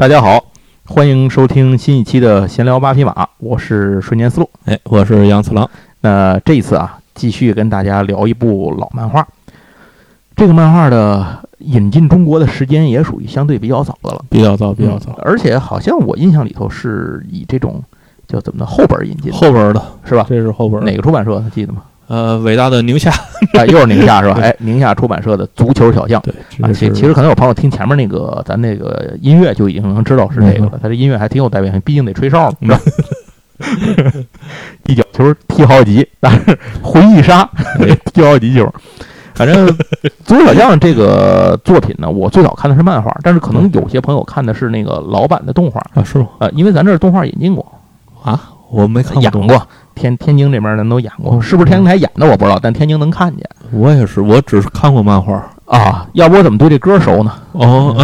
大家好，欢迎收听新一期的闲聊八匹马，我是瞬间思路。哎，我是杨次郎。那这一次啊，继续跟大家聊一部老漫画。这个漫画的引进中国的时间也属于相对比较早的了，比较早，比较早。而且好像我印象里头是以这种叫怎么的后本引进，后本的是吧？这是后本。哪个出版社？他记得吗？呃，伟大的宁夏，啊，又是宁夏是吧？哎，宁夏出版社的《足球小将》。对，啊，其其实可能有朋友听前面那个咱那个音乐就已经能知道是这个了。他这音乐还挺有代表性，毕竟得吹哨嘛。一脚球踢好几，但是回忆杀 踢好几球。反正《足球小将》这个作品呢，我最早看的是漫画，但是可能有些朋友看的是那个老版的动画啊，是吗？呃，因为咱这动画引进过啊，我没看演过。天天津这边人都演过，是不是天津台演的我不知道，但天津能看见。我也是，我只是看过漫画啊。要不我怎么对这歌熟呢？哦，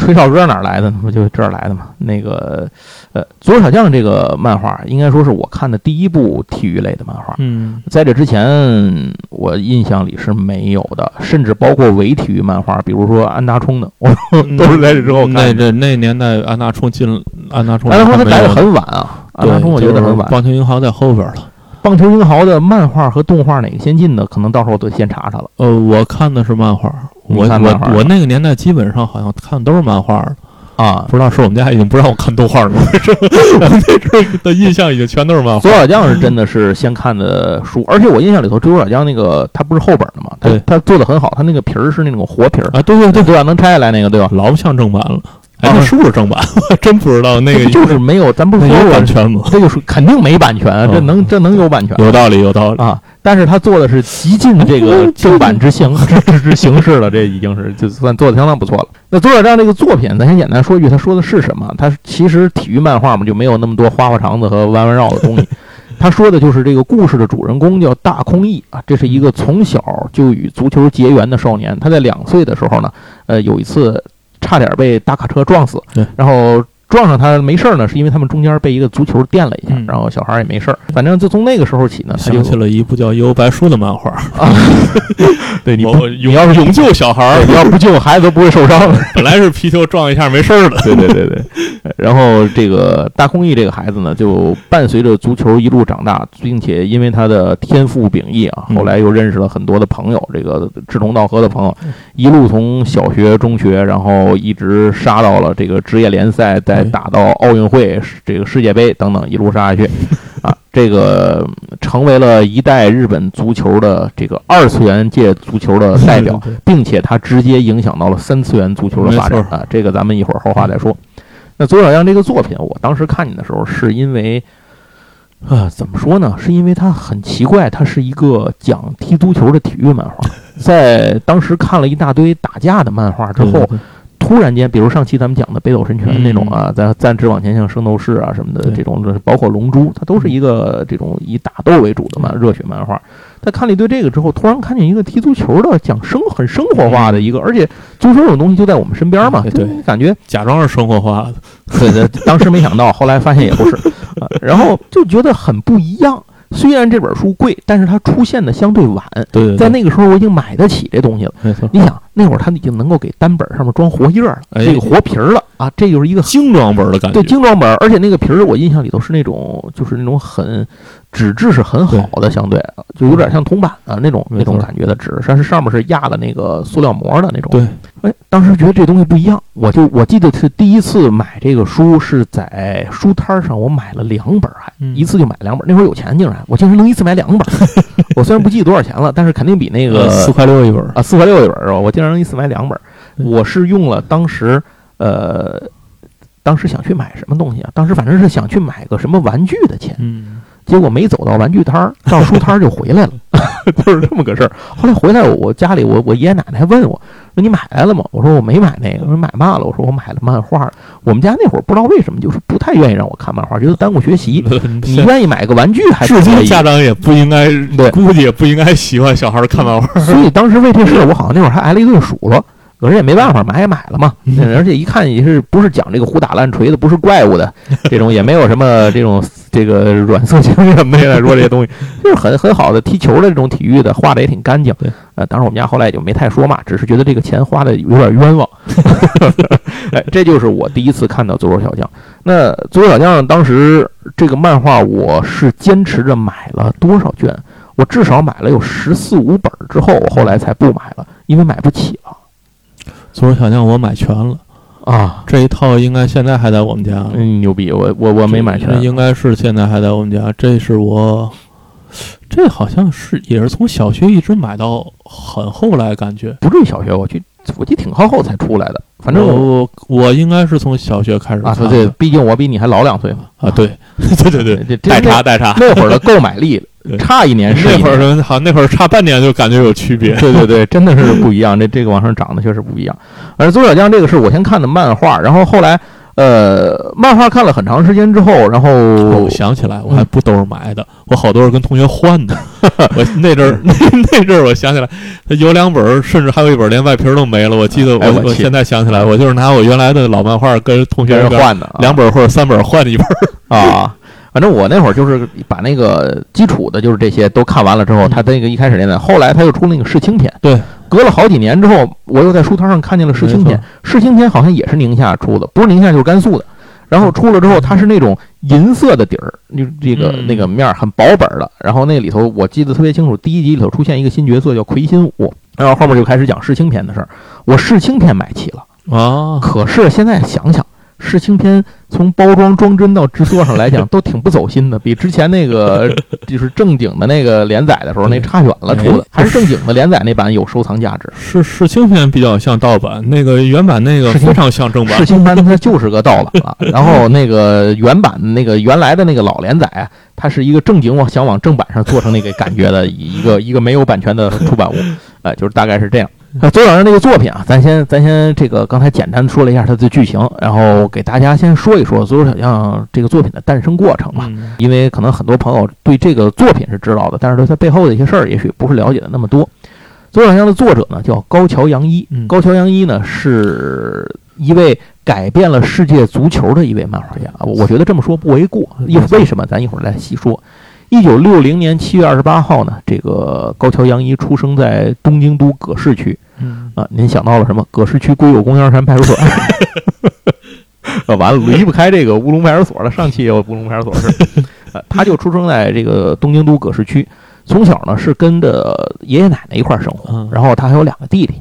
吹哨歌哪来的？不就这儿来的吗？那个，呃，足球小将这个漫画，应该说是我看的第一部体育类的漫画。嗯，在这之前，我印象里是没有的，甚至包括伪体育漫画，比如说安达充的，我 都是在这之后看。那这那年代，安达充进安达充，安达充他来的很晚啊。安达充我觉得很晚，棒球银行在后边了。棒球英豪的漫画和动画哪个先进的？可能到时候我得先查查了。呃，我看的是漫画，我我我那个年代基本上好像看都是漫画啊。不知道是我们家已经不让我看动画了，我那时候的印象已经全都是漫画。左小将是真的是先看的书，而且我印象里头，左小将那个他不是后本的嘛？他他做的很好，他那个皮儿是那种活皮儿啊，对对对对吧？能拆下来那个对吧？老不像正版了。哎，那是不是正版？我真不知道那个就是没有，咱不是有版权吗？这就是肯定没版权，这能这能有版权？有道理，有道理啊！但是他做的是极尽这个 正版之形之 之形式了，这已经是就算做的相当不错了。那左小将这个作品，咱先简单说一句，他说的是什么？他其实体育漫画嘛，就没有那么多花花肠子和弯弯绕的东西。他说的就是这个故事的主人公叫大空翼啊，这是一个从小就与足球结缘的少年。他在两岁的时候呢，呃，有一次。差点被大卡车撞死，然后。撞上他没事儿呢，是因为他们中间被一个足球垫了一下，然后小孩也没事儿。反正就从那个时候起呢，他想起了一部叫《幽白书》的漫画。啊，对你你要是勇救小孩儿，你要不救孩子都不会受伤。本来是皮球撞一下没事儿的。对对对对。然后这个大空翼这个孩子呢，就伴随着足球一路长大，并且因为他的天赋秉异啊，后来又认识了很多的朋友，这个志同道合的朋友，一路从小学、中学，然后一直杀到了这个职业联赛，在。打到奥运会、这个世界杯等等，一路杀下去，啊，这个成为了一代日本足球的这个二次元界足球的代表，并且它直接影响到了三次元足球的发展啊。这个咱们一会儿后话再说。那左小将这个作品，我当时看见的时候，是因为，啊，怎么说呢？是因为它很奇怪，它是一个讲踢足球的体育漫画。在当时看了一大堆打架的漫画之后。突然间，比如上期咱们讲的《北斗神拳》那种啊，在暂时往前像《圣斗士》啊什么的这种，包括《龙珠》，它都是一个这种以打斗为主的嘛，热血漫画。在看了一堆这个之后，突然看见一个踢足球的，讲生很生活化的一个，而且足球这种东西就在我们身边嘛，对，感觉假装是生活化的。对对，当时没想到，后来发现也不是，然后就觉得很不一样。虽然这本书贵，但是它出现的相对晚。对，在那个时候我已经买得起这东西了。没错，你想那会儿他已经能够给单本上面装活页了，这个活皮儿了啊，这就是一个精装本的感觉。对，精装本，而且那个皮儿我印象里头是那种，就是那种很。纸质是很好的，相对就有点像铜板的那种那种感觉的纸，但是上面是压的那个塑料膜的那种。对，哎，当时觉得这东西不一样，我就我记得是第一次买这个书是在书摊上，我买了两本，还一次就买两本。那会儿有钱，竟然我竟然能一次买两本。我虽然不记得多少钱了，但是肯定比那个四块六一本啊，四块六一本是吧？我竟然能一次买两本。我是用了当时呃，当时想去买什么东西啊？当时反正是想去买个什么玩具的钱。嗯。结果没走到玩具摊儿，到书摊儿就回来了，就是这么个事儿。后来回来，我家里我我爷爷奶奶还问我，说你买来了吗？我说我没买那个，我说买嘛了？我说我买了漫画。我们家那会儿不知道为什么，就是不太愿意让我看漫画，觉得耽误学习。你愿意买个玩具还是？家长也不应该，对，估计也不应该喜欢小孩看漫画。所以当时为这事，我好像那会儿还挨了一顿数落。可是也没办法，买也买了嘛。而且一看也是不是讲这个胡打烂锤的，不是怪物的 这种，也没有什么这种这个软色情什么的，说这些东西 就是很很好的踢球的这种体育的，画的也挺干净。对，呃，当然我们家后来也就没太说嘛，只是觉得这个钱花的有点冤枉。哎，这就是我第一次看到《足球小将》。那《足球小将》当时这个漫画，我是坚持着买了多少卷？我至少买了有十四五本之后，我后来才不买了，因为买不起了。足球小将我买全了啊，这一套应该现在还在我们家。嗯，牛逼！我我我没买全，应该是现在还在我们家。这是我，这好像是也是从小学一直买到很后来，感觉不至于小学，我去，我记挺靠后才出来的。反正我我应该是从小学开始啊，对，毕竟我比你还老两岁嘛。啊，对，对 对对，代差代差。那会儿的购买力。差一年是，那会儿好，那会儿差半年就感觉有区别。对对对，真的是不一样。这这个往上涨的确实不一样。而左小将这个是我先看的漫画，然后后来呃，漫画看了很长时间之后，然后我想起来，我还不都是买的，我好多是跟同学换的。我那阵儿 那那阵儿，我想起来，有两本，甚至还有一本连外皮都没了。我记得我我现在想起来，我就是拿我原来的老漫画跟同学换的，两本或者三本换一本啊。反正我那会儿就是把那个基础的，就是这些都看完了之后，他那个一开始连载，后来他又出那个世青篇。对，隔了好几年之后，我又在书摊上看见了世青篇。世青篇好像也是宁夏出的，不是宁夏就是甘肃的。然后出了之后，它是那种银色的底儿，就这个那个面儿很薄本的。然后那里头我记得特别清楚，第一集里头出现一个新角色叫魁星武，然后后面就开始讲世青篇的事儿。我世青篇买齐了啊，可是现在想想。世青篇从包装装帧到制作上来讲都挺不走心的，比之前那个 就是正经的那个连载的时候那差远了。出的还是正经的连载那版有收藏价值。是世青篇比较像盗版，那个原版那个非常像正版。世青篇它就是个盗版了，然后那个原版那个原来的那个老连载，它是一个正经往想往正版上做成那个感觉的一个一个没有版权的出版物，哎，就是大概是这样。那左小将这个作品啊，咱先咱先这个刚才简单说了一下它的剧情，然后给大家先说一说左小将这个作品的诞生过程吧。因为可能很多朋友对这个作品是知道的，但是对它背后的一些事儿，也许不是了解的那么多。左小将的作者呢叫高桥洋一，高桥洋一呢是一位改变了世界足球的一位漫画家，我觉得这么说不为过。因为什么？咱一会儿再细说。一九六零年七月二十八号呢，这个高桥洋一出生在东京都葛饰区。嗯啊，您想到了什么？葛饰区归有公园山派出所。啊，完了，离不开这个乌龙派出所了。上期也有乌龙派出所是。呃，他就出生在这个东京都葛饰区，从小呢是跟着爷爷奶奶一块生活，然后他还有两个弟弟。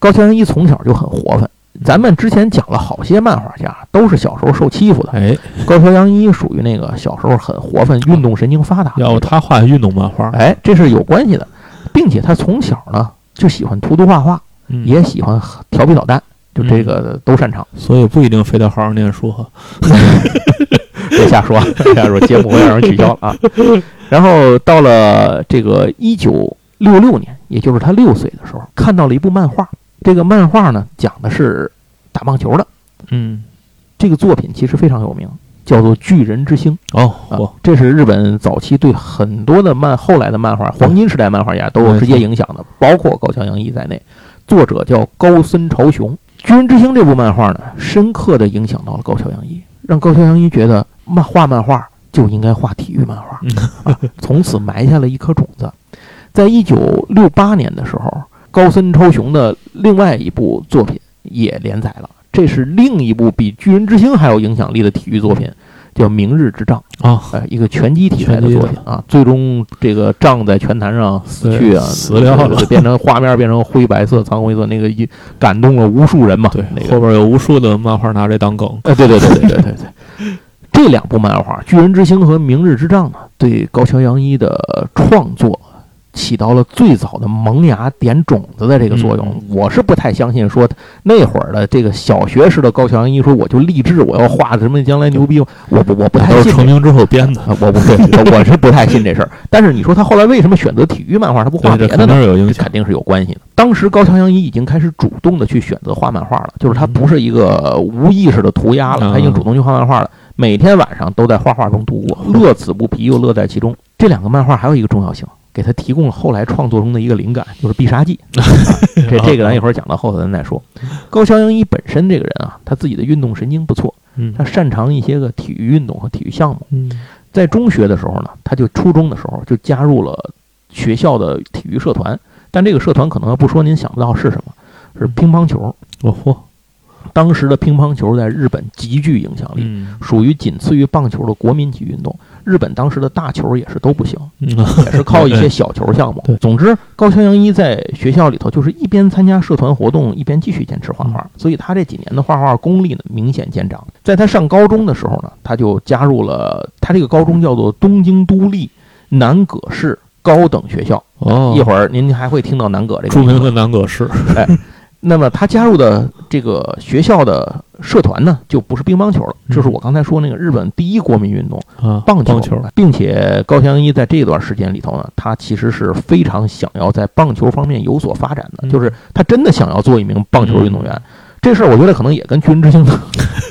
高桥洋一从小就很活泛。咱们之前讲了好些漫画家，都是小时候受欺负的。哎，高桥洋一属于那个小时候很活泛、运动神经发达。要不他画运动漫画？哎，这是有关系的，并且他从小呢就喜欢涂涂画画，也喜欢调皮捣蛋，就这个都擅长。所以不一定非得好好念书哈。别瞎说，别瞎说，节目会让人取消了啊。然后到了这个一九六六年，也就是他六岁的时候，看到了一部漫画。这个漫画呢，讲的是打棒球的。嗯，这个作品其实非常有名，叫做《巨人之星》。哦，这是日本早期对很多的漫后来的漫画黄金时代漫画家都有直接影响的，包括高桥洋一在内。作者叫高森朝雄，《巨人之星》这部漫画呢，深刻的影响到了高桥洋一，让高桥洋一觉得漫画漫画就应该画体育漫画，从此埋下了一颗种子。在一九六八年的时候。高森超雄的另外一部作品也连载了，这是另一部比《巨人之星》还有影响力的体育作品，叫《明日之杖》啊，哎，一个拳击题材的作品啊。最终这个杖在拳坛上死去啊，死掉了，变成画面变成灰白色、苍灰色，那个一感动了无数人嘛。对，那后边有无数的漫画拿这当梗。哎，对对对对 对对对，这两部漫画《巨人之星》和《明日之杖》呢，对高桥洋一的创作。起到了最早的萌芽点种子的这个作用，我是不太相信说那会儿的这个小学时的高桥洋一说我就立志我要画什么将来牛逼，我不我不太信。成名之后编的，我不对，我是不太信这事儿。但是你说他后来为什么选择体育漫画，他不画别的呢？肯定是有关系的。当时高桥洋一已经开始主动的去选择画漫画了，就是他不是一个无意识的涂鸦了，他已经主动去画漫画了。每天晚上都在画画中度过，乐此不疲又乐在其中。这两个漫画还有一个重要性。给他提供了后来创作中的一个灵感，就是必杀技。这这个咱一会儿讲到后头咱再说。高桥阳一本身这个人啊，他自己的运动神经不错，他擅长一些个体育运动和体育项目。在中学的时候呢，他就初中的时候就加入了学校的体育社团，但这个社团可能要不说您想不到是什么，是乒乓球。哦嚯！当时的乒乓球在日本极具影响力，属于仅次于棒球的国民级运动。日本当时的大球也是都不行，也是靠一些小球项目。总之，高桥阳一在学校里头就是一边参加社团活动，一边继续坚持画画。所以他这几年的画画功力呢明显见长。在他上高中的时候呢，他就加入了他这个高中叫做东京都立南葛市高等学校。哦，一会儿您还会听到南葛这个著名的南葛市。哎。那么他加入的这个学校的社团呢，就不是乒乓球了，就是我刚才说那个日本第一国民运动啊，棒球，并且高翔一在这段时间里头呢，他其实是非常想要在棒球方面有所发展的，就是他真的想要做一名棒球运动员。这事儿我觉得可能也跟巨人之星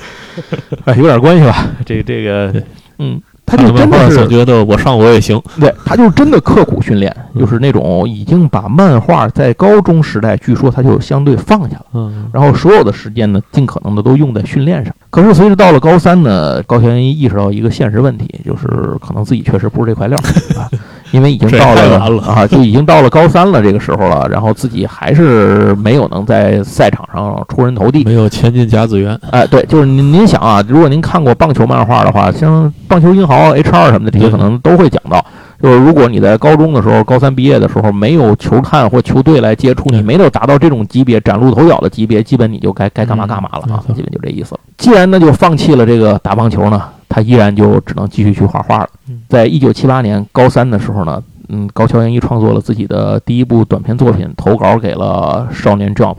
哎有点关系吧。这这个嗯。他就真的是觉得我上我也行，对，他就真的刻苦训练，就是那种已经把漫画在高中时代，据说他就相对放下了，嗯，然后所有的时间呢，尽可能的都用在训练上。可是随着到了高三呢，高翔一意识到一个现实问题，就是可能自己确实不是这块料啊。因为已经到了啊，就已经到了高三了这个时候了，然后自己还是没有能在赛场上出人头地，没有前进甲子园。哎，对，就是您您想啊，如果您看过棒球漫画的话，像棒球英豪 H 二什么的，这些可能都会讲到，就是如果你在高中的时候，高三毕业的时候没有球探或球队来接触，你没有达到这种级别崭露头角的级别，基本你就该该干嘛干嘛了啊，基本就这意思。既然呢就放弃了这个打棒球呢？他依然就只能继续去画画了。在一九七八年高三的时候呢，嗯，高桥阳一创作了自己的第一部短篇作品，投稿给了《少年 Jump》。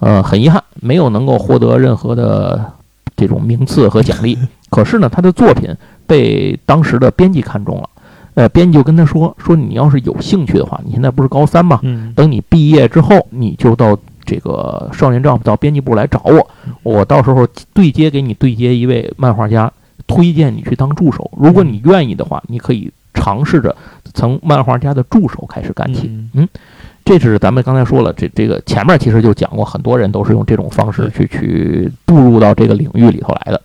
呃，很遗憾，没有能够获得任何的这种名次和奖励。可是呢，他的作品被当时的编辑看中了。呃，编辑就跟他说：“说你要是有兴趣的话，你现在不是高三吗？等你毕业之后，你就到这个《少年 Jump》到编辑部来找我，我到时候对接给你对接一位漫画家。”推荐你去当助手，如果你愿意的话，你可以尝试着从漫画家的助手开始干起。嗯，这是咱们刚才说了，这这个前面其实就讲过，很多人都是用这种方式去去步入到这个领域里头来的。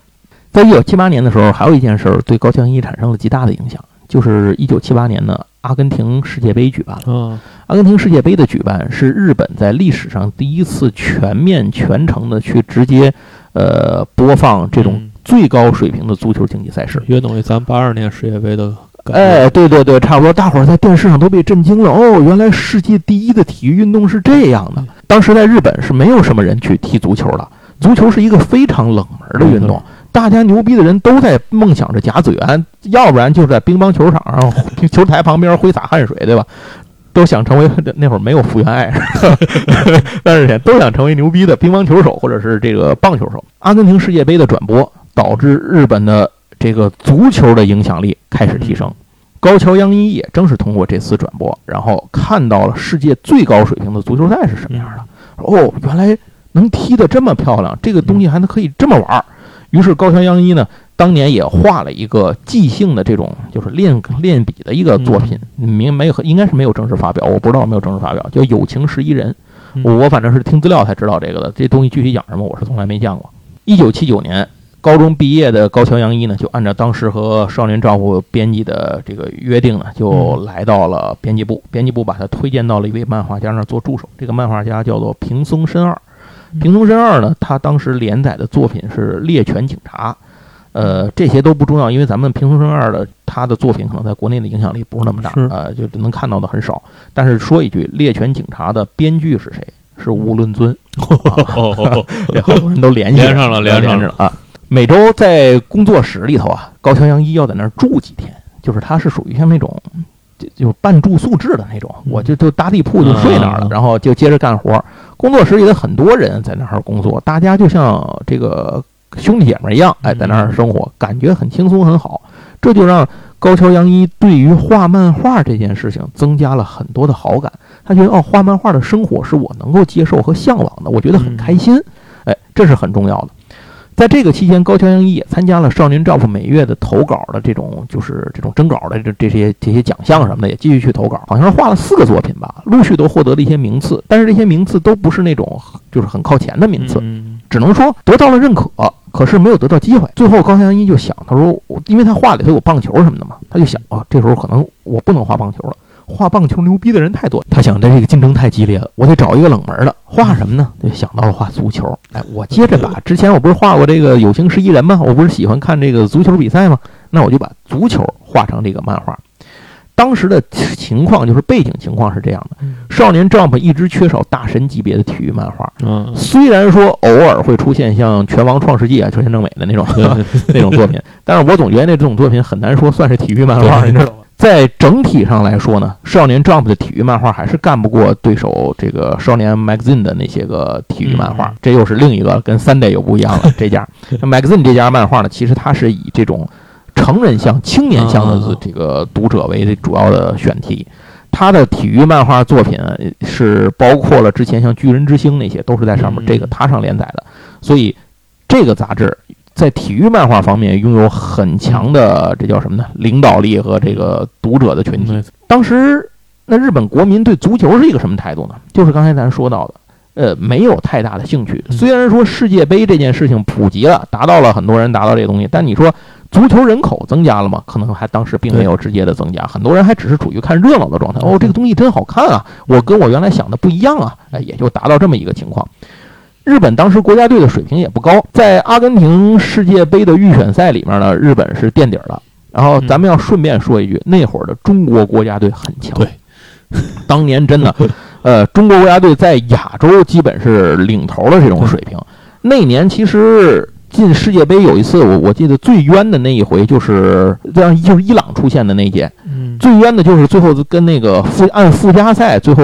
在一九七八年的时候，还有一件事儿对高桥一产生了极大的影响，就是一九七八年呢，阿根廷世界杯举办了。阿根廷世界杯的举办是日本在历史上第一次全面全程的去直接呃播放这种。最高水平的足球竞技赛事，约等于咱八二年世界杯的。哎，对对对，差不多。大伙儿在电视上都被震惊了。哦，原来世界第一的体育运动是这样的。当时在日本是没有什么人去踢足球的，足球是一个非常冷门的运动。大家牛逼的人都在梦想着甲子园，要不然就是在乒乓球场上 球台旁边挥洒汗水，对吧？都想成为那会儿没有福原爱，但是都想成为牛逼的乒乓球手或者是这个棒球手。阿根廷世界杯的转播。导致日本的这个足球的影响力开始提升。高桥洋一也正是通过这次转播，然后看到了世界最高水平的足球赛是什么样的。哦，原来能踢得这么漂亮，这个东西还能可以这么玩。于是高桥洋一呢，当年也画了一个即兴的这种，就是练练笔的一个作品，明没有应该是没有正式发表，我不知道有没有正式发表，叫《友情十一人》。我反正是听资料才知道这个的，这东西具体讲什么，我是从来没见过。一九七九年。高中毕业的高桥洋一呢，就按照当时和少年丈夫编辑的这个约定呢，就来到了编辑部。编辑部把他推荐到了一位漫画家那儿做助手。这个漫画家叫做平松伸二。平松伸二呢，他当时连载的作品是《猎犬警察》。呃，这些都不重要，因为咱们平松伸二的他的作品可能在国内的影响力不是那么大，呃，就能看到的很少。但是说一句，《猎犬警察》的编剧是谁？是吴伦尊。好多人都联系上了，连上了啊。每周在工作室里头啊，高桥阳一要在那儿住几天，就是他是属于像那种就就半住宿制的那种，我就就搭地铺就睡那儿了，然后就接着干活。工作室里的很多人在那儿工作，大家就像这个兄弟姐妹一样，哎，在那儿生活，感觉很轻松很好。这就让高桥阳一对于画漫画这件事情增加了很多的好感。他觉得哦，画漫画的生活是我能够接受和向往的，我觉得很开心。哎，这是很重要的。在这个期间，高桥阳一也参加了《少年 Jump》每月的投稿的这种，就是这种征稿的这这些这些奖项什么的，也继续去投稿。好像是画了四个作品吧，陆续都获得了一些名次，但是这些名次都不是那种就是很靠前的名次，只能说得到了认可，可是没有得到机会。最后，高桥阳一就想，他说，因为他画里头有棒球什么的嘛，他就想啊，这时候可能我不能画棒球了。画棒球牛逼的人太多，他想，这个竞争太激烈了，我得找一个冷门的。画什么呢？就想到了画足球。哎，我接着把之前我不是画过这个有情十一人吗？我不是喜欢看这个足球比赛吗？那我就把足球画成这个漫画。当时的情况就是背景情况是这样的：少年 Jump 一直缺少大神级别的体育漫画。嗯，虽然说偶尔会出现像《拳王创世纪》啊、秋田正美的那种 那种作品，但是我总觉得那这种作品很难说算是体育漫画，你知道吗？在整体上来说呢，少年 Jump 的体育漫画还是干不过对手这个少年 Magazine 的那些个体育漫画。这又是另一个跟 Sunday 又不一样了。这家 Magazine 这家漫画呢，其实它是以这种成人向、青年向的这个读者为主要的选题。它的体育漫画作品是包括了之前像巨人之星那些，都是在上面这个它上连载的。所以这个杂志。在体育漫画方面拥有很强的这叫什么呢？领导力和这个读者的群体。当时那日本国民对足球是一个什么态度呢？就是刚才咱说到的，呃，没有太大的兴趣。虽然说世界杯这件事情普及了，达到了很多人达到这个东西，但你说足球人口增加了吗？可能还当时并没有直接的增加，很多人还只是处于看热闹的状态。哦，这个东西真好看啊！我跟我原来想的不一样啊！哎，也就达到这么一个情况。日本当时国家队的水平也不高，在阿根廷世界杯的预选赛里面呢，日本是垫底了。然后咱们要顺便说一句，那会儿的中国国家队很强。对，当年真的，呃，中国国家队在亚洲基本是领头的这种水平。那年其实。进世界杯有一次，我我记得最冤的那一回就是让，就是伊朗出现的那届，最冤的就是最后跟那个附按附加赛，最后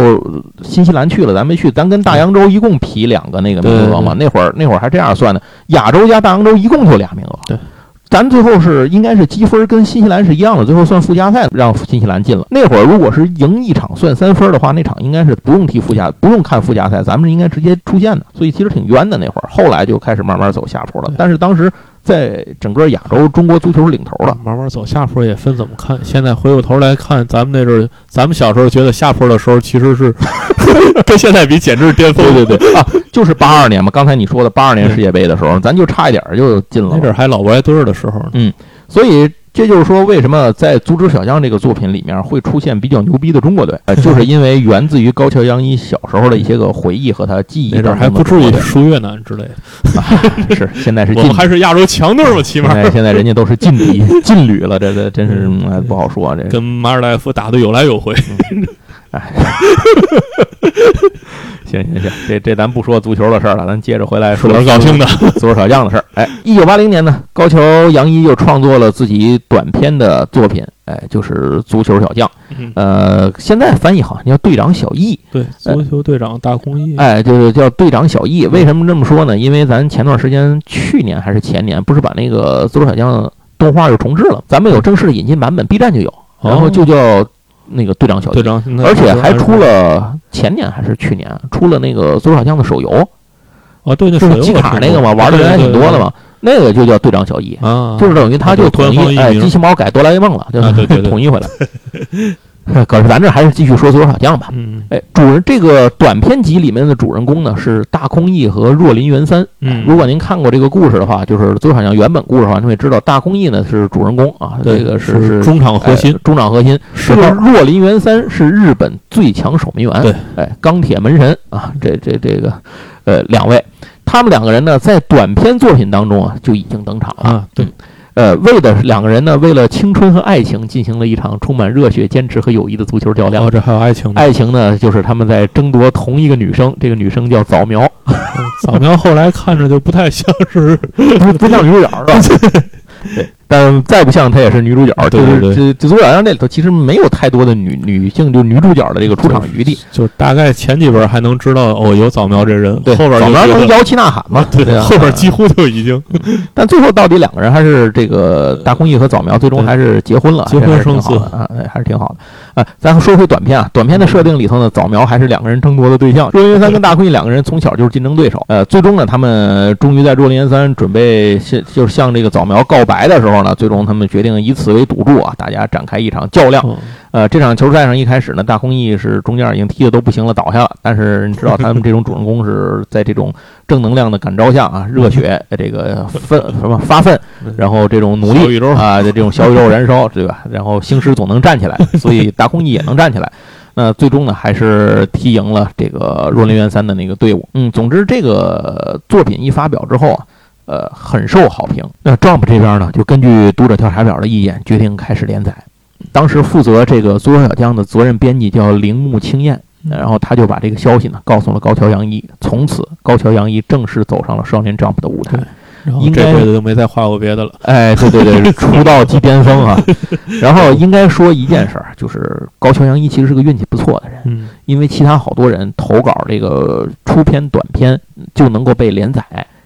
新西兰去了，咱没去，咱跟大洋洲一共匹两个那个名额嘛，那会儿那会儿还这样算的，亚洲加大洋洲一共就俩名额。对。咱最后是应该是积分跟新西兰是一样的，最后算附加赛让新西兰进了。那会儿如果是赢一场算三分的话，那场应该是不用踢附加，不用看附加赛，咱们应该直接出线的。所以其实挺冤的那会儿，后来就开始慢慢走下坡了。但是当时。在整个亚洲，中国足球是领头的。慢慢走下坡也分怎么看。现在回过头来看，咱们那阵儿，咱们小时候觉得下坡的时候，其实是 跟现在比简直是巅峰。对对对 啊，就是八二年嘛，刚才你说的八二年世界杯的时候，咱就差一点就进了。那阵儿还老不挨堆儿的时候。嗯，所以。这就是说，为什么在《足球小将》这个作品里面会出现比较牛逼的中国队？呃，就是因为源自于高桥阳一小时候的一些个回忆和他记忆。那阵还不至于输越南之类的。是，现在是。我们还是亚洲强队嘛，起码。现在人家都是劲敌，劲旅了，这这真是不好说。这跟马尔代夫打的有来有回。哎。行行行，这这咱不说足球的事儿了，咱接着回来说点高兴的足球小将的事儿。哎，一九八零年呢，高桥洋一又创作了自己短篇的作品，哎，就是《足球小将》。呃，现在翻译好像叫《队长小易》。对，足球队长大空翼。哎，就是叫队长小易。为什么这么说呢？因为咱前段时间，去年还是前年，不是把那个《足球小将》动画又重置了？咱们有正式的引进版本，B 站就有，然后就叫。那个队长小队长，而且还出了前年还是去年出了那个足球小将的手游，啊，对，就是机卡那个嘛，玩的人还挺多的嘛，那个就叫队长小一啊，就是等于他就统一哎，机器猫改哆啦 A 梦了，就 统一回来。可是咱这还是继续说足球小将吧。嗯，哎，主人这个短篇集里面的主人公呢是大空翼和若林元三。嗯，如果您看过这个故事的话，就是足球小将原本故事的话，您会知道大空翼呢是主人公啊，这个是是中场核心，中场核心。这个若林元三是日本最强守门员。对，哎，钢铁门神啊，这这这个，呃，两位，他们两个人呢在短篇作品当中啊就已经登场了。啊，对。呃，为的两个人呢，为了青春和爱情，进行了一场充满热血、坚持和友谊的足球较量。哦，这还有爱情？爱情呢，就是他们在争夺同一个女生，这个女生叫早苗。早苗后来看着就不太像是，不不像鱼眼儿，是吧？对。但再不像她也是女主角。对对对，这这《足球小将》这里头其实没有太多的女女性，就女主角的这个出场余地。就大概前几本还能知道哦，有早苗这人，对，后边早苗能摇旗呐喊嘛？对，后边几乎就已经。但最后到底两个人还是这个大空翼和早苗最终还是结婚了，结婚生子啊，还是挺好的啊。咱说回短片啊，短片的设定里头呢，早苗还是两个人争夺的对象。若林元三跟大空翼两个人从小就是竞争对手，呃，最终呢，他们终于在若林元三准备向就是向这个早苗告白的时候呢，最终他们决定以此为赌注啊，大家展开一场较量。呃，这场球赛上一开始呢，大空翼是中间已经踢的都不行了，倒下了。但是你知道他们这种主人公是 在这种正能量的感召下啊，热血这个奋什么发奋，然后这种努力啊的这种小宇宙燃烧，对吧？然后星矢总能站起来，所以大空翼也能站起来。那最终呢，还是踢赢了这个若林元三的那个队伍。嗯，总之这个作品一发表之后啊，呃，很受好评。那 Jump 这边呢，就根据读者调查表的意见，决定开始连载。当时负责这个《足球小将》的责任编辑叫铃木清彦，然后他就把这个消息呢告诉了高桥洋一，从此高桥洋一正式走上了少年 Jump 的舞台，应该这辈子就没再画过别的了。哎，对对对，出道即巅峰啊！然后应该说一件事儿，就是高桥阳一其实是个运气不错的人，因为其他好多人投稿这个出篇短篇就能够被连载，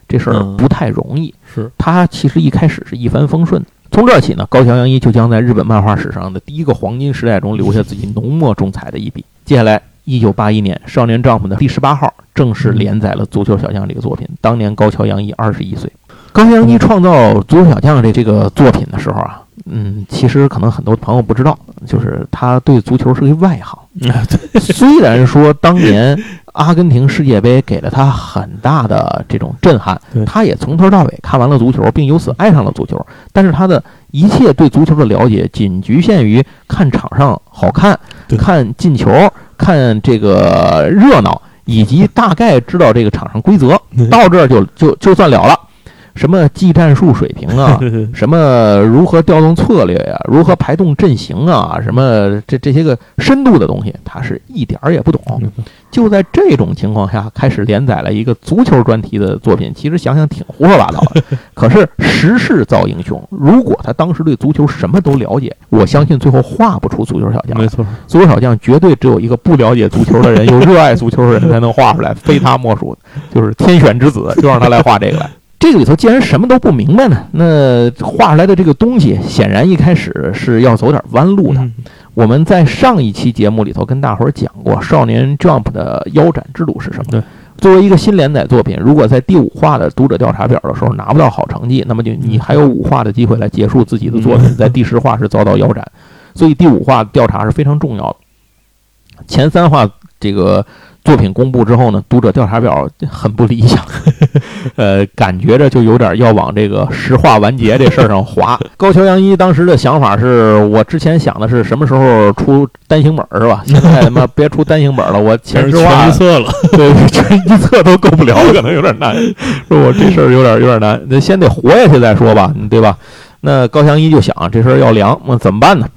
这事儿不太容易。是他其实一开始是一帆风顺。从这起呢，高桥阳一就将在日本漫画史上的第一个黄金时代中留下自己浓墨重彩的一笔。接下来，一九八一年，《少年 Jump》的第十八号正式连载了《足球小将》这个作品。当年高桥阳一二十一岁。高桥阳一创造《足球小将》这这个作品的时候啊，嗯，其实可能很多朋友不知道，就是他对足球是个外行。虽然说当年。阿根廷世界杯给了他很大的这种震撼，他也从头到尾看完了足球，并由此爱上了足球。但是他的一切对足球的了解仅局限于看场上好看、看进球、看这个热闹，以及大概知道这个场上规则，到这儿就就就算了了。什么技战术水平啊？什么如何调动策略呀？如何排动阵型啊？什么这这些个深度的东西，他是一点儿也不懂。就在这种情况下，开始连载了一个足球专题的作品。其实想想挺胡说八道的。可是时势造英雄，如果他当时对足球什么都了解，我相信最后画不出足球小将。没错，足球小将绝对只有一个不了解足球的人，有热爱足球的人才能画出来，非他莫属。就是天选之子，就让他来画这个来。这个里头既然什么都不明白呢，那画出来的这个东西显然一开始是要走点弯路的。我们在上一期节目里头跟大伙儿讲过，《少年 Jump》的腰斩之路是什么？对，作为一个新连载作品，如果在第五话的读者调查表的时候拿不到好成绩，那么就你还有五话的机会来结束自己的作品，在第十话是遭到腰斩，所以第五话调查是非常重要的。前三话这个。作品公布之后呢，读者调查表很不理想，呃，感觉着就有点要往这个石化完结这事儿上滑。高桥阳一当时的想法是我之前想的是什么时候出单行本是吧？现在他妈别出单行本了，我前十话一册了，对，全一册都够不了，可能有点难。说我这事儿有点有点难，那先得活下去再说吧，对吧？那高翔一就想这事儿要凉，那怎么办呢？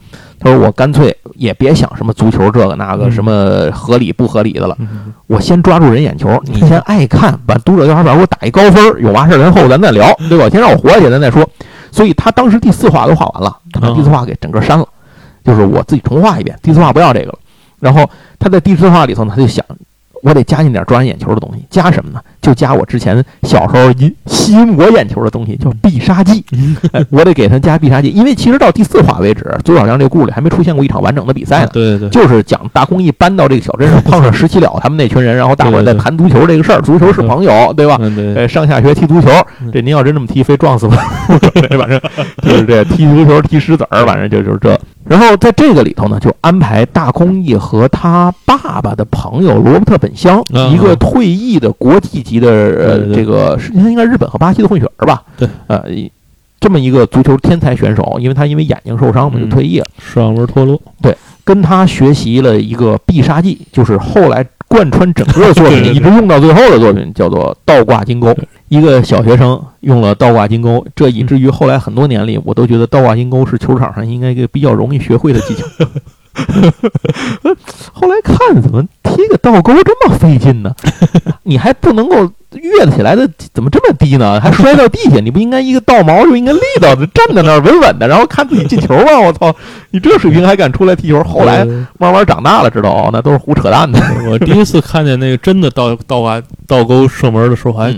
他说：“我干脆也别想什么足球这个那个什么合理不合理的了，我先抓住人眼球。你先 爱看，把读者调查表给我打一高分，有完事儿然后咱再聊，对吧？先让我活下去，咱再说。所以他当时第四话都画完了，他把第四话给整个删了，就是我自己重画一遍，第四话不要这个了。然后他在第四话里头呢，他就想。”我得加进点抓人眼球的东西，加什么呢？就加我之前小时候引吸引我眼球的东西，叫必杀技。我得给他加必杀技，因为其实到第四话为止，《左小将》这个故事里还没出现过一场完整的比赛呢。对对对，就是讲大公益搬到这个小镇上，碰上石七了他们那群人，然后大伙在谈足球这个事儿。足球是朋友，对吧？呃，上下学踢足球，这您要真这么踢，非撞死我。反正就是这踢足球踢石子儿，反正就就是这。然后在这个里头呢，就安排大空翼和他爸爸的朋友罗伯特本乡，一个退役的国际级的呃，这个应该日本和巴西的混血儿吧？对，呃，这么一个足球天才选手，因为他因为眼睛受伤嘛，就退役了。视网膜脱落。对，跟他学习了一个必杀技，就是后来贯穿整个作品一直用到最后的作品，叫做倒挂金钩。一个小学生用了倒挂金钩，这以至于后来很多年里，我都觉得倒挂金钩是球场上应该一个比较容易学会的技巧。后来看怎么踢个倒钩这么费劲呢？你还不能够跃起来的，怎么这么低呢？还摔到地下？你不应该一个倒毛就应该立到站在那儿稳稳的，然后看自己进球吗？我操！你这水平还敢出来踢球？后来慢慢长大了，知道哦，那都是胡扯淡的。我第一次看见那个真的倒倒挂倒钩射门的时候，还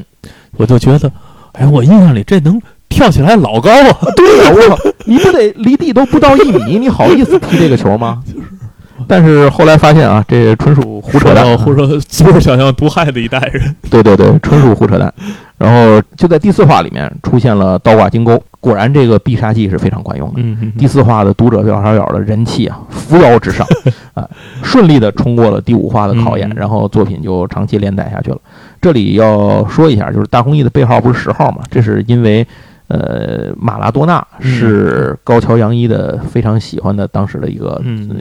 我就觉得，哎，我印象里这能。跳起来老高啊！对呀，我操，你不得离地都不到一米，你好意思踢这个球吗？就是。但是后来发现啊，这纯属胡扯淡，胡说，就是想象毒害的一代人。对对对，纯属胡扯淡。然后就在第四话里面出现了倒挂金钩，果然这个必杀技是非常管用的。第四话的读者小少小的人气啊，扶摇直上啊，顺利的冲过了第五话的考验，然后作品就长期连载下去了。这里要说一下，就是大公益的背号不是十号嘛？这是因为。呃，马拉多纳是高桥洋一的非常喜欢的当时的一个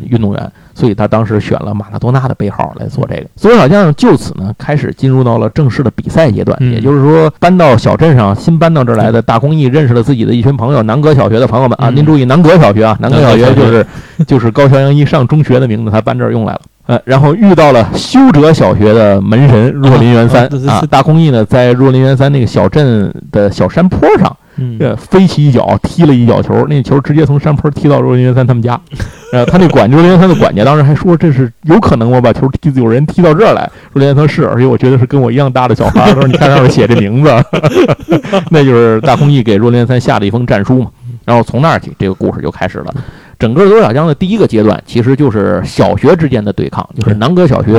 运动员，所以他当时选了马拉多纳的背号来做这个。所以好像就此呢，开始进入到了正式的比赛阶段。也就是说，搬到小镇上，新搬到这儿来的大公益认识了自己的一群朋友，南阁小学的朋友们啊，您注意南阁小学啊，南阁小学就是 就是高桥洋一上中学的名字，他搬这儿用来了。呃，然后遇到了修哲小学的门神若林元三啊，大公益呢在若林元三那个小镇的小山坡上。呃，飞起一脚踢了一脚球，那球直接从山坡踢到若林元三他们家。呃，他那管若林元三的管家当时还说：“这是有可能我把球踢，有人踢到这儿来。”若林元三是，而且我觉得是跟我一样大的小孩。他说：“你看上面写这名字，那就是大空翼给若林元三下的一封战书嘛。”然后从那儿起，这个故事就开始了。整个左小江的第一个阶段，其实就是小学之间的对抗，就是南阁小学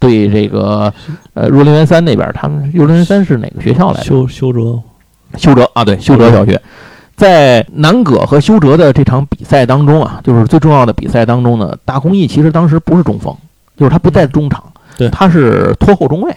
对这个呃若林元三那边。他们若林元三是哪个学校来着？修修哲。修哲啊，对，修哲小学，在南葛和修哲的这场比赛当中啊，就是最重要的比赛当中呢，大公益其实当时不是中锋，就是他不在中场，对，他是拖后中卫。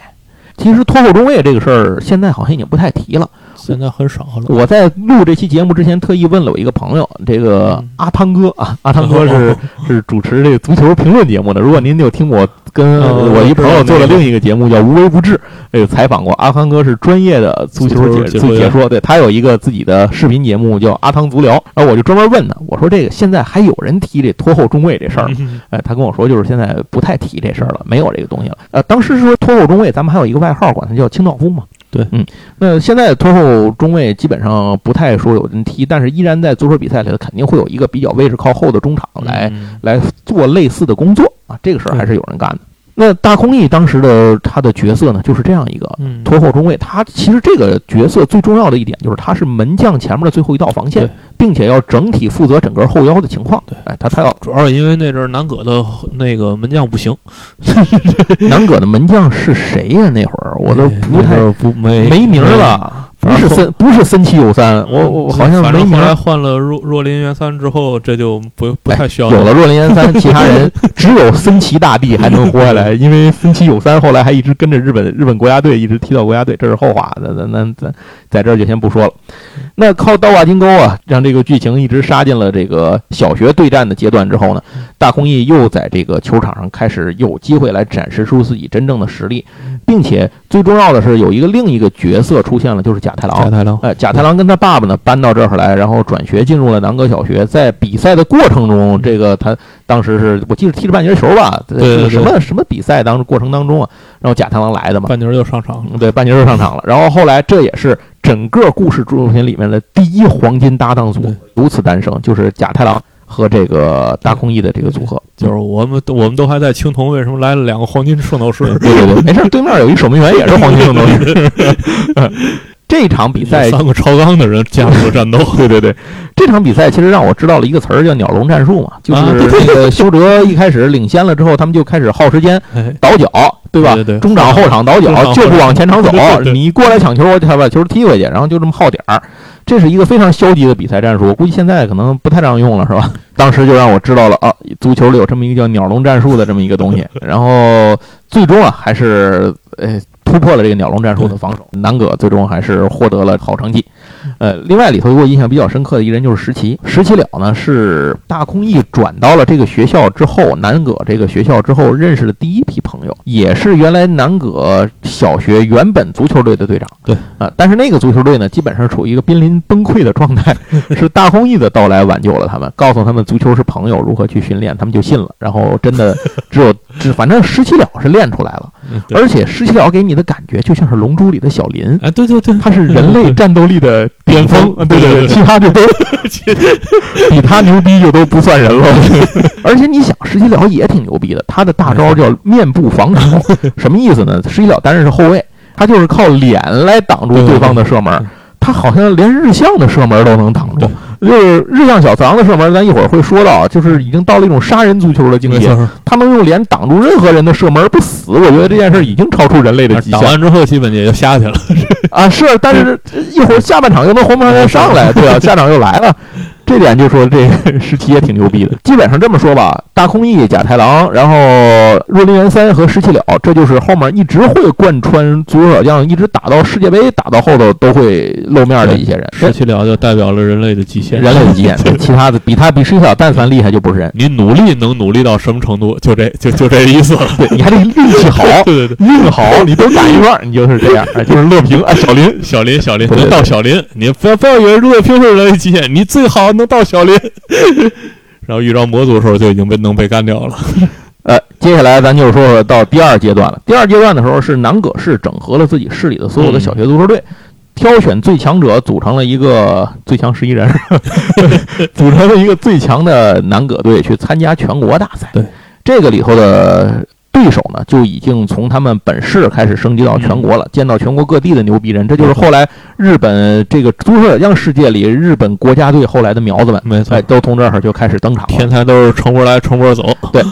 其实拖后中卫这个事儿，现在好像已经不太提了。现在很少了。我在录这期节目之前，特意问了我一个朋友，这个阿汤哥啊，阿汤哥是是主持这个足球评论节目的。如果您有听我跟我一朋友做的另一个节目叫《无微不至》，有采访过阿汤哥，是专业的足球解解说。对他有一个自己的视频节目叫《阿汤足疗》，然后我就专门问他，我说这个现在还有人提这拖后中卫这事儿吗？哎，他跟我说就是现在不太提这事儿了，没有这个东西了。呃，当时说拖后中卫，咱们还有一个外号，管他叫清道夫嘛。对，嗯，那现在拖后中卫基本上不太说有人踢，但是依然在足球比赛里头肯定会有一个比较位置靠后的中场来来做类似的工作啊，这个事儿还是有人干的。那大空翼当时的他的角色呢，就是这样一个拖后中卫。他其实这个角色最重要的一点就是他是门将前面的最后一道防线，并且要整体负责整个后腰的情况。对，哎，他他要主要是因为那阵南葛的那个门将不行。南葛的门将是谁呀？那会儿我都不太不没没名了。不是森，不是森崎有三，我我好像没后来换了若若林元三之后，这就不不太需要。有了若林元三，其他人 只有森崎大帝还能活下来，因为森崎有三后来还一直跟着日本日本国家队，一直踢到国家队，这是后话。那那那咱在这儿就先不说了。那靠倒挂金钩啊，让这个剧情一直杀进了这个小学对战的阶段之后呢，大空翼又在这个球场上开始有机会来展示出自己真正的实力，并且最重要的是有一个另一个角色出现了，就是贾太郎。贾太郎，哎，贾太郎跟他爸爸呢搬到这儿来，然后转学进入了南阁小学。在比赛的过程中，这个他当时是我记得踢着半截球吧，对什么什么比赛当过程当中啊，然后贾太郎来的嘛，半截就上场，对，半截就上场了。然后后来这也是整个故事作品里面的第一黄金搭档组如此诞生，就是贾太郎。和这个大空翼的这个组合，就是我们我们都还在青铜，为什么来了两个黄金圣斗士？对对对，没事，对面有一守门员也是黄金圣斗士。这场比赛三个超纲的人加入了战斗。对对对，这场比赛其实让我知道了一个词儿，叫“鸟笼战术”嘛，就是那个修哲一开始领先了之后，他们就开始耗时间倒脚，对吧？对对，中场后场倒脚就不往前场走，你过来抢球，我才把球踢回去，然后就这么耗点儿。这是一个非常消极的比赛战术，我估计现在可能不太让用了，是吧？当时就让我知道了啊，足球里有这么一个叫“鸟笼战术”的这么一个东西。然后最终啊，还是呃突破了这个鸟笼战术的防守，南葛最终还是获得了好成绩。呃，另外里头给我印象比较深刻的一人就是石奇，石奇了呢是大空翼转到了这个学校之后，南葛这个学校之后认识的第一批朋友，也是原来南葛小学原本足球队的队长。对啊，但是那个足球队呢，基本上处于一个濒临崩溃的状态，是大空翼的到来挽救了他们，告诉他们足球是朋友，如何去训练，他们就信了。然后真的只有，只反正石奇了是练出来了。而且石七了给你的感觉就像是《龙珠》里的小林，啊，对对对，他是人类战斗力的巅峰，对对对，其他就都 比他牛逼就都不算人了。而且你想，石七了也挺牛逼的，他的大招叫面部防守，什么意思呢？石七了担任是后卫，他就是靠脸来挡住对方的射门。他好像连日向的射门都能挡住，就是日向小次郎的射门，咱一会儿会说到，就是已经到了一种杀人足球的境界。他能用脸挡住任何人的射门不死，我觉得这件事已经超出人类的极限。挡完之后基本也就下去了啊，是，但是一会儿下半场又能红牌再上来，对啊，下场又来了。这点就说这 十七也挺牛逼的，基本上这么说吧，大空翼、甲太郎，然后若林元三和十七了，这就是后面一直会贯穿足球小将，一直打到世界杯，打到后头都会露面的一些人。十七了就代表了人类的极限，人类的极限。其他的比他比十七了但凡厉害就不是人。你努力能努力到什么程度？就这就就这意思了。对，你还得运气好，对对对，运好，你都打一半，你就是这样。就是乐平啊，小林，小林，小林能到小林，你不要不要以为乐平是人类极限，你最好能到小林。然后遇到魔族的时候就已经被能被干掉了。呃，接下来咱就说说到第二阶段了。第二阶段的时候是南葛市整合了自己市里的所有的小学足球队，挑选最强者，组成了一个最强十一人，组成了一个最强的南葛队去参加全国大赛。对，这个里头的。对手呢，就已经从他们本市开始升级到全国了，见到全国各地的牛逼人，这就是后来日本这个足球小将世界里日本国家队后来的苗子们，没错，都从这儿就开始登场了。天才都是成波来成波走，对，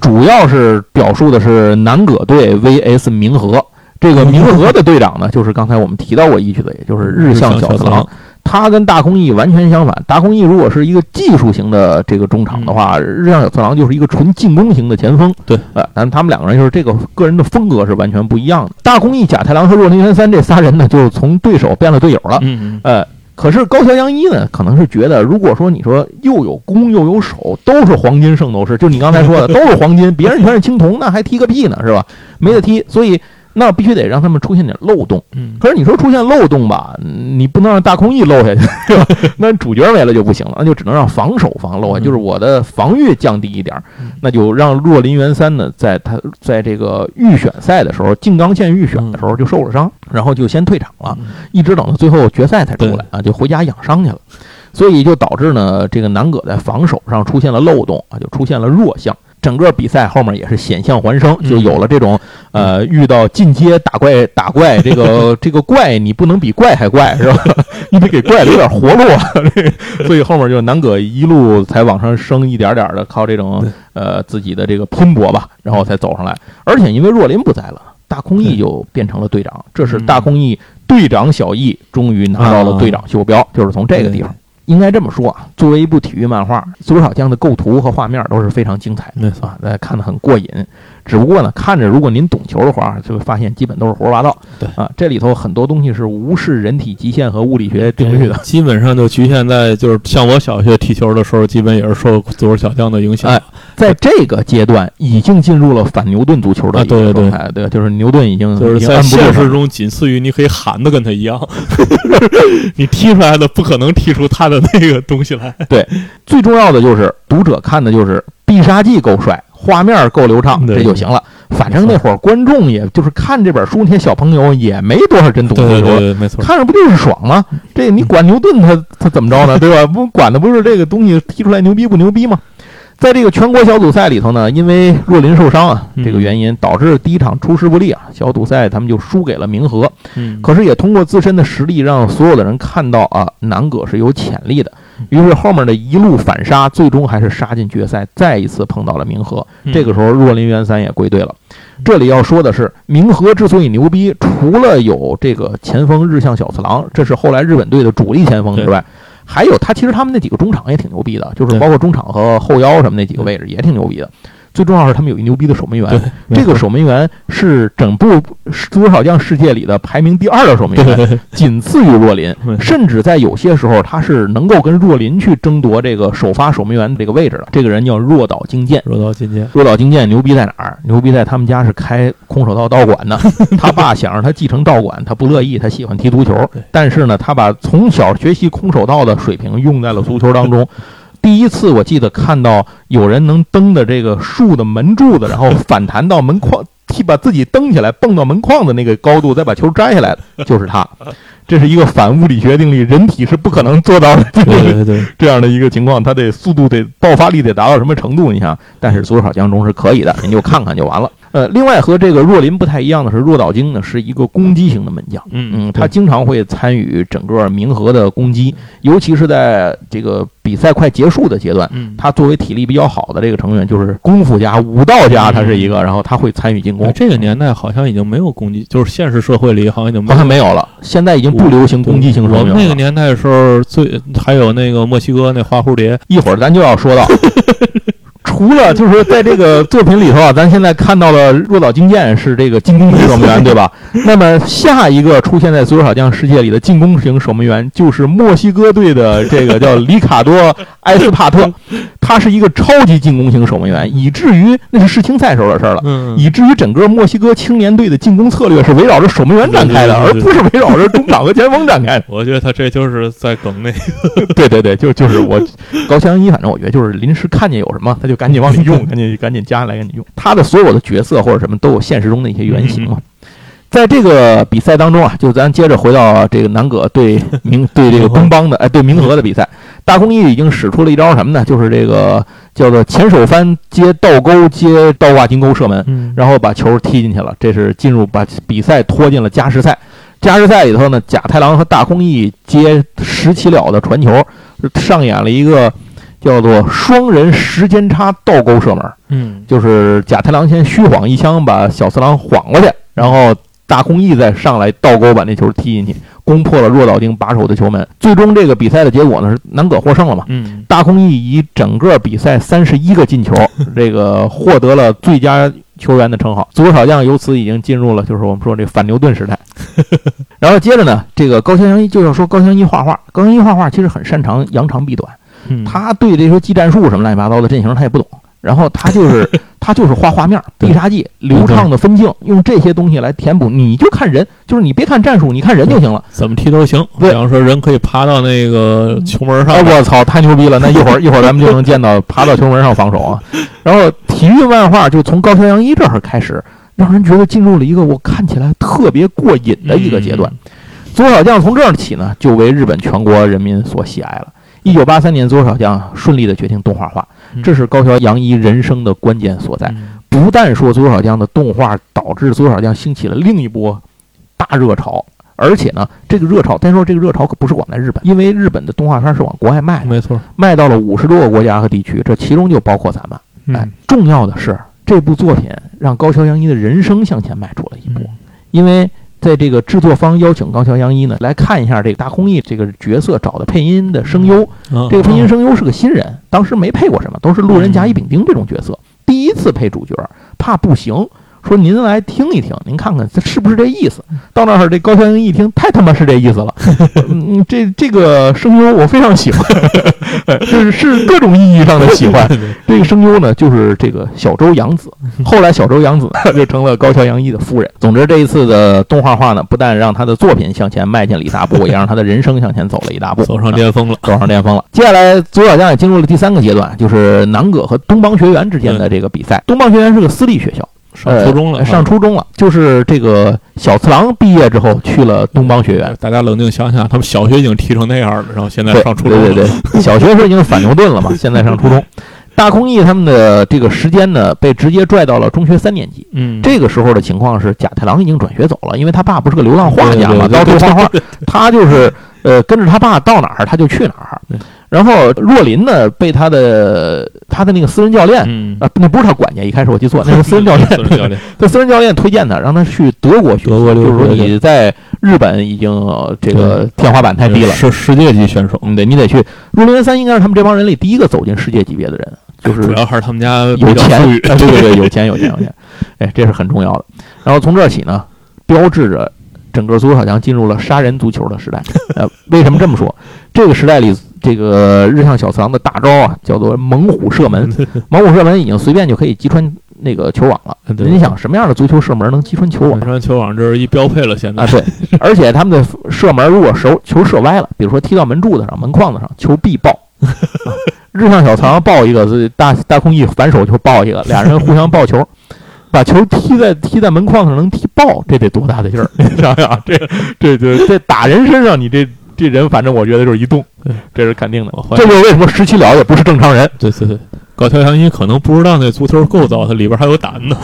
主要是表述的是南葛队 VS 明和，这个明和的队长呢，就是刚才我们提到过一句的，也就是日向小次郎。他跟大空翼完全相反。大空翼如果是一个技术型的这个中场的话，日向小次郎就是一个纯进攻型的前锋。对，呃，但他们两个人就是这个个人的风格是完全不一样的。大空翼、甲太郎和若林元三这仨人呢，就从对手变了队友了。嗯呃，可是高桥洋一呢，可能是觉得，如果说你说又有攻又有守，都是黄金圣斗士，就你刚才说的 都是黄金，别人全是青铜，那还踢个屁呢，是吧？没得踢，所以。那必须得让他们出现点漏洞，嗯，可是你说出现漏洞吧，你不能让大空翼漏下去？那主角没了就不行了，那就只能让防守防漏，就是我的防御降低一点，那就让若林元三呢，在他在这个预选赛的时候，静冈县预选的时候就受了伤，然后就先退场了，一直等到最后决赛才出来啊，就回家养伤去了，所以就导致呢，这个南葛在防守上出现了漏洞啊，就出现了弱项。整个比赛后面也是险象环生，就有了这种，呃，遇到进阶打怪打怪，这个这个怪你不能比怪还怪是吧？你得给怪留点活路，所以后面就南葛一路才往上升，一点点的靠这种呃自己的这个拼搏吧，然后才走上来。而且因为若林不在了，大空翼就变成了队长，这是大空翼队长小翼终于拿到了队长袖标，就是从这个地方。应该这么说啊，作为一部体育漫画，《足球小将》的构图和画面都是非常精彩的，啊，大家看得很过瘾。只不过呢，看着如果您懂球的话，就会发现基本都是胡说八道。对啊，这里头很多东西是无视人体极限和物理学定律的，基本上就局限在就是像我小学踢球的时候，基本也是受足球小将的影响。哎，在这个阶段已经进入了反牛顿足球的对状态，对，就是牛顿已经就是在现实中仅次于你可以喊的跟他一样，你踢出来的不可能踢出他的那个东西来。对，最重要的就是读者看的就是必杀技够帅。画面够流畅，这就行了。反正那会儿观众也就是看这本书，那些小朋友也没多少真懂足球，没错，看着不就是爽吗？这你管牛顿他他怎么着呢？对吧？不管的不是这个东西踢出来牛逼不牛逼吗？在这个全国小组赛里头呢，因为若林受伤啊这个原因，导致第一场出师不利啊，小组赛他们就输给了明和。嗯，可是也通过自身的实力，让所有的人看到啊，南葛是有潜力的。于是后面的一路反杀，最终还是杀进决赛，再一次碰到了明和。这个时候，若林元三也归队了。这里要说的是，明和之所以牛逼，除了有这个前锋日向小次郎，这是后来日本队的主力前锋之外，还有他其实他们那几个中场也挺牛逼的，就是包括中场和后腰什么那几个位置也挺牛逼的。最重要是他们有一牛逼的守门员，这个守门员是整部足球小将世界里的排名第二的守门员，仅次于若林，甚至在有些时候他是能够跟若林去争夺这个首发守门员这个位置的。这个人叫若岛精剑，若岛精剑，若岛精剑牛逼在哪儿？牛逼在他们家是开空手道道馆的，他爸想让他继承道馆，他不乐意，他喜欢踢足球，但是呢，他把从小学习空手道的水平用在了足球当中。第一次我记得看到有人能蹬的这个树的门柱子，然后反弹到门框，替把自己蹬起来，蹦到门框的那个高度，再把球摘下来的，就是他。这是一个反物理学定律，人体是不可能做到 的。对对对，这样的一个情况，他得速度得爆发力得达到什么程度？你想，但是足球小将中是可以的，您就看看就完了。呃，另外和这个若林不太一样的是，若岛京呢是一个攻击型的门将，嗯嗯，他经常会参与整个明和的攻击，尤其是在这个比赛快结束的阶段，嗯，他作为体力比较好的这个成员，就是功夫家、武道家，他是一个，然后他会参与进攻。这个年代好像已经没有攻击，就是现实社会里好像已经好像没有了，现在已经不流行攻击型守门员了。那个年代的时候，最还有那个墨西哥那花蝴蝶，一会儿咱就要说到。除了就是说在这个作品里头啊，咱现在看到的若岛精剑是这个进攻型守门员，对吧？那么下一个出现在足球小将世界里的进攻型守门员就是墨西哥队的这个叫里卡多埃斯帕特，他是一个超级进攻型守门员，以至于那是世青赛时候的事了，以至于整个墨西哥青年队的进攻策略是围绕着守门员展开的，而不是围绕着中场和前锋展开的。我觉得他这就是在梗那个，对对对，就就是我高翔一，反正我觉得就是临时看见有什么他就。赶紧往里用，赶紧赶紧加下来，赶紧用。他的所有的角色或者什么都有现实中的一些原型嘛。在这个比赛当中啊，就咱接着回到这个南葛对明 对这个东邦的哎对明和的比赛，大空翼已经使出了一招什么呢？就是这个叫做前手翻接倒钩接倒挂金钩射门，然后把球踢进去了。这是进入把比赛拖进了加时赛。加时赛里头呢，甲太郎和大空翼接十七了的传球，上演了一个。叫做双人时间差倒钩射门，嗯，就是贾太郎先虚晃一枪把小次郎晃过去，然后大空翼再上来倒钩把那球踢进去，攻破了若岛町把守的球门。最终这个比赛的结果呢是南葛获胜了嘛？嗯，大空翼以整个比赛三十一个进球，这个获得了最佳球员的称号。足球小将由此已经进入了就是我们说这反牛顿时代。然后接着呢，这个高桥阳一就要说高桥一画画，高桥一画画其实很擅长扬长避短。他对这些技战术什么乱七八糟的阵型他也不懂，然后他就是 他就是画画面、必杀技、流畅的分镜，用这些东西来填补。你就看人，就是你别看战术，你看人就行了，怎么踢都行。比方说人可以爬到那个球门上，我操，太牛逼了！那一会儿 一会儿咱们就能见到爬到球门上防守啊。然后体育漫画就从高桥阳一这儿开始，让人觉得进入了一个我看起来特别过瘾的一个阶段。左小将从这儿起呢，就为日本全国人民所喜爱了。一九八三年，足球小将顺利的决定动画化，这是高桥洋一人生的关键所在。不但说足球小将的动画导致足球小将兴起了另一波大热潮，而且呢，这个热潮，单说这个热潮可不是光在日本，因为日本的动画片是往国外卖的，没错，卖到了五十多个国家和地区，这其中就包括咱们。哎，重要的是，这部作品让高桥洋一的人生向前迈出了一步，因为。在这个制作方邀请高桥洋一呢来看一下这个大空翼这个角色找的配音的声优，这个配音声优是个新人，当时没配过什么，都是路人甲乙丙丁这种角色，第一次配主角，怕不行。说您来听一听，您看看这是不是这意思？到那儿，这高桥英一听，太他妈是这意思了。嗯，这这个声优我非常喜欢，是是各种意义上的喜欢。这个声优呢，就是这个小周洋子。后来小周洋子就成了高桥洋一的夫人。总之，这一次的动画化呢，不但让他的作品向前迈进了一大步，也让他的人生向前走了一大步，走上巅峰了，走上巅峰了。接下来，左小将也进入了第三个阶段，就是南葛和东邦学员之间的这个比赛。东邦学员是个私立学校。上初中了，上初中了，就是这个小次郎毕业之后去了东邦学院。大家冷静想想，他们小学已经踢成那样了，然后现在上初中。对对对，小学时候已经反牛顿了嘛，现在上初中。大空翼他们的这个时间呢，被直接拽到了中学三年级。嗯，这个时候的情况是甲太郎已经转学走了，因为他爸不是个流浪画家嘛，到处画画，他就是呃跟着他爸到哪儿他就去哪儿。然后若林呢，被他的他的那个私人教练，啊，那不是他管家，一开始我记错，那是私人教练。他私人教练推荐他，让他去德国学，就是说你在日本已经这个天花板太低了，是世界级选手，对，你得去。若林三应该是他们这帮人里第一个走进世界级别的人。就是主要还是他们家有钱，对对对，有钱有钱有钱，哎，这是很重要的。然后从这儿起呢，标志着整个足球小将进入了杀人足球的时代。呃，为什么这么说？这个时代里，这个日向小次郎的大招啊，叫做猛虎射门。猛虎射门已经随便就可以击穿那个球网了。你想什么样的足球射门能击穿球网？击穿球网这是一标配了，现在啊，对。而且他们的射门如果手球射歪了，比如说踢到门柱子上、门框子上，球必爆。日向小次郎抱一个，大大空翼反手就爆一个，俩人互相抱球，把球踢在踢在门框上能踢爆，这得多大的劲儿？你想想，这这这这打人身上，你这这人反正我觉得就是一动，这是肯定的。这就是为什么十七了也不是正常人。对对对，高桥阳一可能不知道那足球构造，它里边还有胆呢。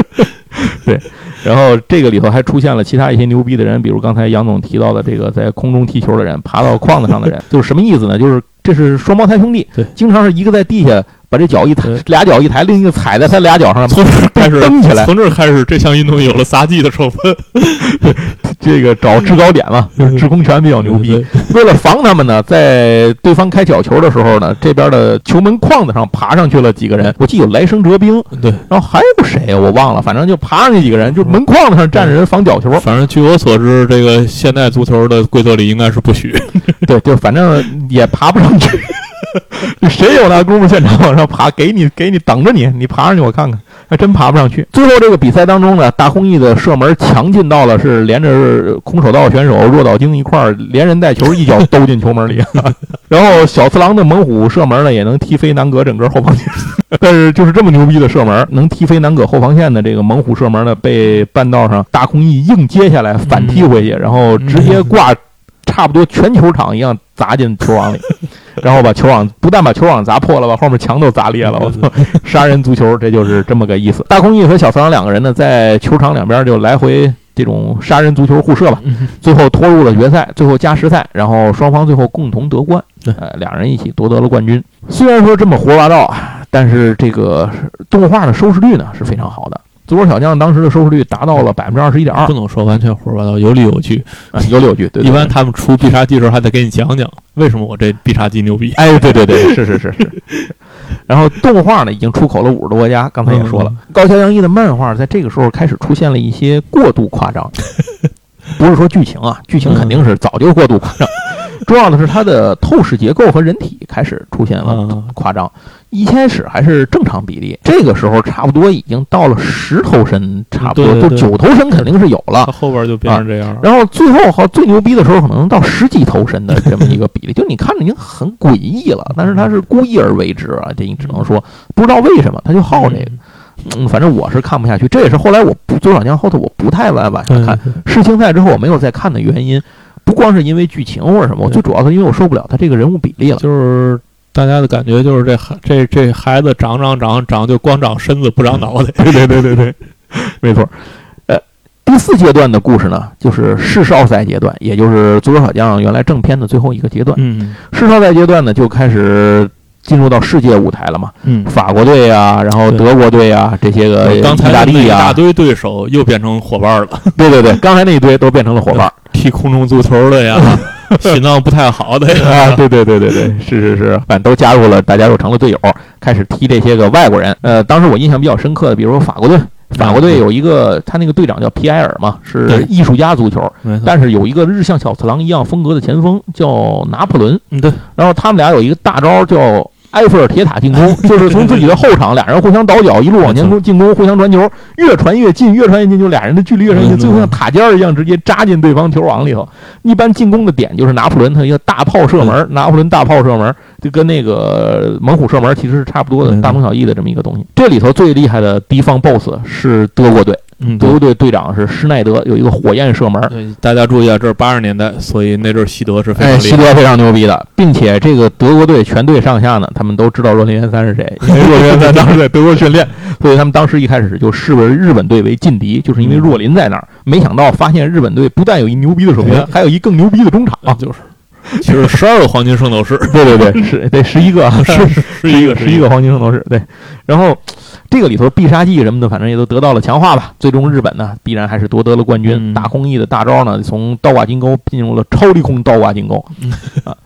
对，然后这个里头还出现了其他一些牛逼的人，比如刚才杨总提到的这个在空中踢球的人，爬到框子上的人，就是什么意思呢？就是。这是双胞胎兄弟，对，经常是一个在地下把这脚一抬，俩脚一抬，另一个踩在他俩脚上，从这开始蹬起来。从这开始，这项运动有了撒技的成分。这个找制高点嘛，就是制空权比较牛逼。为了防他们呢，在对方开角球的时候呢，这边的球门框子上爬上去了几个人。我记得有来生哲兵，对，然后还有谁我忘了，反正就爬上去几个人，就门框子上站着人防角球。反正据我所知，这个现代足球的规则里应该是不许。对，就反正也爬不上去。谁有那功夫现场往上爬？给你，给你等着你，你爬上去我看看，还真爬不上去。最后这个比赛当中呢，大空翼的射门强劲到了是连着空手道选手若岛京一块儿连人带球一脚兜进球门里。然后小次郎的猛虎射门呢，也能踢飞南葛整个后防线。但是就是这么牛逼的射门，能踢飞南葛后防线的这个猛虎射门呢，被半道上大空翼硬接下来反踢回去，然后直接挂。差不多全球场一样砸进球网里，然后把球网不但把球网砸破了，把后面墙都砸裂了。我操，杀人足球，这就是这么个意思。大空翼和小次郎两个人呢，在球场两边就来回这种杀人足球互射吧，最后拖入了决赛，最后加时赛，然后双方最后共同夺冠，呃，两人一起夺得了冠军。虽然说这么胡说八道啊，但是这个动画的收视率呢是非常好的。足球小将当时的收视率达到了百分之二十一点二，不能说完全胡说八道，有理有据啊，有理有据。对，一般他们出必杀技的时候还得给你讲讲为什么我这必杀技牛逼。哎，对对对，是是是是。然后动画呢已经出口了五十多个家，刚才也说了，高桥阳一的漫画在这个时候开始出现了一些过度夸张，不是说剧情啊，剧情肯定是早就过度夸张。重要的是它的透视结构和人体开始出现了夸张，一开始还是正常比例，这个时候差不多已经到了十头身，差不多就九头身肯定是有了，后边就变成这样。然后最后好最牛逼的时候，可能到十几头身的这么一个比例，就你看着已经很诡异了。但是他是故意而为之啊，这你只能说不知道为什么他就好这个。嗯，反正我是看不下去，这也是后来我不《左小将》后头我不太往往上看世青赛之后我没有再看的原因。不光是因为剧情或者什么，最主要是因为我受不了他这个人物比例了。就是大家的感觉就是这孩这这孩子长长长长就光长身子不长脑袋。对对对对对，没错。呃，第四阶段的故事呢，就是世少赛阶段，也就是足球小将原来正片的最后一个阶段。嗯，世少赛阶段呢，就开始进入到世界舞台了嘛。嗯，法国队呀，然后德国队呀，这些个意大利呀，一大堆对手又变成伙伴了。对对对，刚才那一堆都变成了伙伴。踢空中足球的呀，心脏不太好的呀，对对对对对，是是是，反正都加入了，大家又成了队友，开始踢这些个外国人。呃，当时我印象比较深刻的，比如说法国队，法国队有一个他那个队长叫皮埃尔嘛，是艺术家足球，但是有一个日向小次郎一样风格的前锋叫拿破仑，嗯对，然后他们俩有一个大招叫。埃菲尔铁塔进攻，就是从自己的后场，俩人互相倒脚，一路往前攻进攻，互相传球，越传越近，越传越近，就俩人的距离越传越近，最后像塔尖儿一样，直接扎进对方球网里头。一般进攻的点就是拿破仑他一个大炮射门，拿破仑大炮射门就跟那个猛虎射门其实是差不多的，大同小异的这么一个东西。这里头最厉害的敌方 BOSS 是德国队。德国队队长是施耐德，有一个火焰射门。对，大家注意啊，这是八十年代，所以那阵儿西德是非常西德非常牛逼的，并且这个德国队全队上下呢，他们都知道若林元三是谁，因为若林元三当时在德国训练，所以他们当时一开始就视为日本队为劲敌，就是因为若林在那儿。没想到发现日本队不但有一牛逼的守门员，还有一更牛逼的中场，就是。其实十二个黄金圣斗士，对对对，是得十一个，是 十一个，十一个黄金圣斗士，对。然后这个里头必杀技什么的，反正也都得到了强化吧。最终日本呢，必然还是夺得了冠军。大空翼的大招呢，从倒挂金钩进入了超低空倒挂金钩 啊。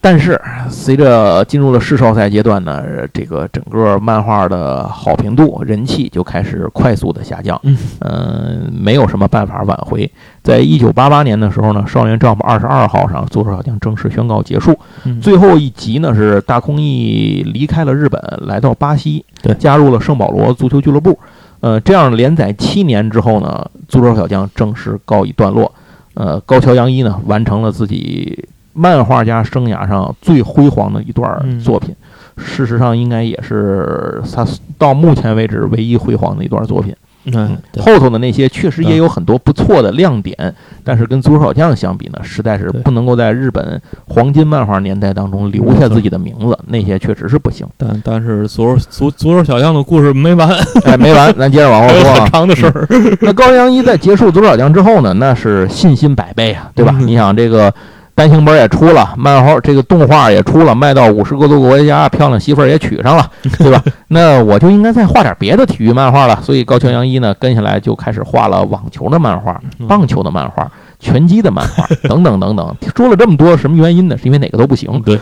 但是随着进入了世少赛阶段呢，这个整个漫画的好评度、人气就开始快速的下降。嗯，没有什么办法挽回。在一九八八年的时候呢，《少年 Jump》二十二号上，足球小将正式宣告结束。最后一集呢是大空翼离开了日本，来到巴西，对，加入了圣保罗足球俱乐部。呃，这样连载七年之后呢，足球小将正式告一段落。呃，高桥洋一呢完成了自己。漫画家生涯上最辉煌的一段作品，事实上应该也是他到目前为止唯一辉煌的一段作品。嗯，后头的那些确实也有很多不错的亮点，但是跟足球小将相比呢，实在是不能够在日本黄金漫画年代当中留下自己的名字，那些确实是不行。但但是足足足球小将的故事没完，哎，没完，咱接着往后说。很长的事儿。那高阳一在结束足球小将之后呢，那是信心百倍啊，对吧？你想这个。单行本也出了，漫画这个动画也出了，卖到五十个多国家，漂亮媳妇儿也娶上了，对吧？那我就应该再画点别的体育漫画了。所以高桥洋一呢，跟下来就开始画了网球的漫画、棒球的漫画。拳击的漫画 等等等等，说了这么多，什么原因呢？是因为哪个都不行，对，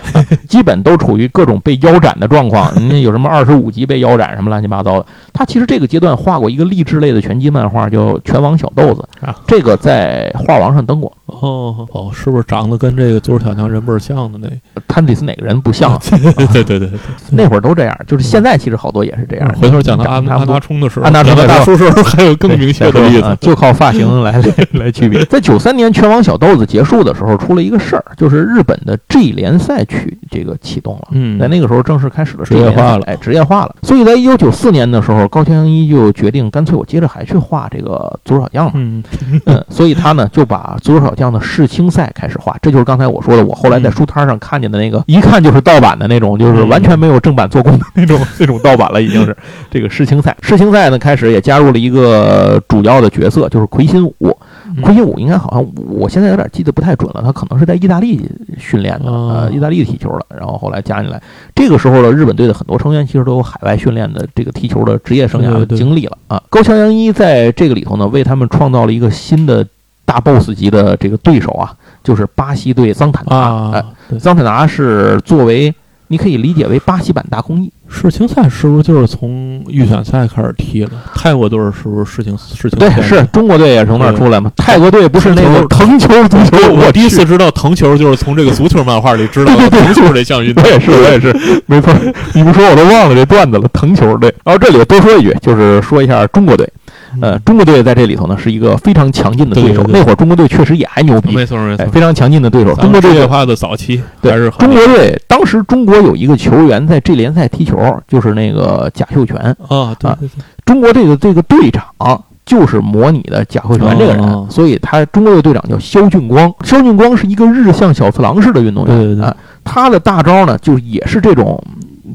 基本都处于各种被腰斩的状况。人 家有什么二十五级被腰斩，什么乱七八糟的。他其实这个阶段画过一个励志类的拳击漫画，叫《拳王小豆子》，这个在画王上登过。哦哦，是不是长得跟这个足球小将人倍像的那？他得是哪个人不像？对对对对，那会儿都这样，就是现在其实好多也是这样。回头讲到安安达充的时候，安达充大叔时候还有更明确的例子，就靠发型来来区别。在九三年拳王小豆子结束的时候，出了一个事儿，就是日本的 G 联赛去这个启动了。嗯，在那个时候正式开始了职业化了，哎，职业化了。所以在一九九四年的时候，高桥一就决定，干脆我接着还去画这个足球小将了。嗯嗯，所以他呢就把足球小将的世青赛开始画。这就是刚才我说的，我后来在书摊上看见的那个，一看就是盗版的那种，就是完全没有正版做工的那种那种盗版了，已经是 这个世青赛。世青赛呢开始也加入了一个主要的角色，就是魁星武。魁星武应该好像我现在有点记得不太准了，他可能是在意大利训练的，呃，意大利踢球的，然后后来加进来。这个时候的日本队的很多成员其实都有海外训练的这个踢球的职业生涯经历了啊。高桥洋一在这个里头呢，为他们创造了一个新的大 boss 级的这个对手啊，就是巴西队桑坦达。哎，桑坦达是作为。你可以理解为巴西版大空翼。世青赛是不是就是从预选赛开始踢的？泰国队是不是世青世青？对，是中国队也从那儿出来嘛？泰国队不是那个藤球足球？我第一次知道藤球，就是从这个足球漫画里知道的藤球这项运动。我也是，我也是，没错。你不说我都忘了这段子了。藤球队。然后这里多说一句，就是说一下中国队。呃，中国队在这里头呢是一个非常强劲的对手。那会儿中国队确实也还牛逼，没错没错，非常强劲的对手。中国队的话的早期还是中国队。当时中国有一个球员在这联赛踢球，就是那个贾秀全啊。对对对，中国队的这个队长就是模拟的贾秀全这个人，所以他中国队队长叫肖俊光。肖俊光是一个日向小次郎式的运动员，对对对，他的大招呢就也是这种。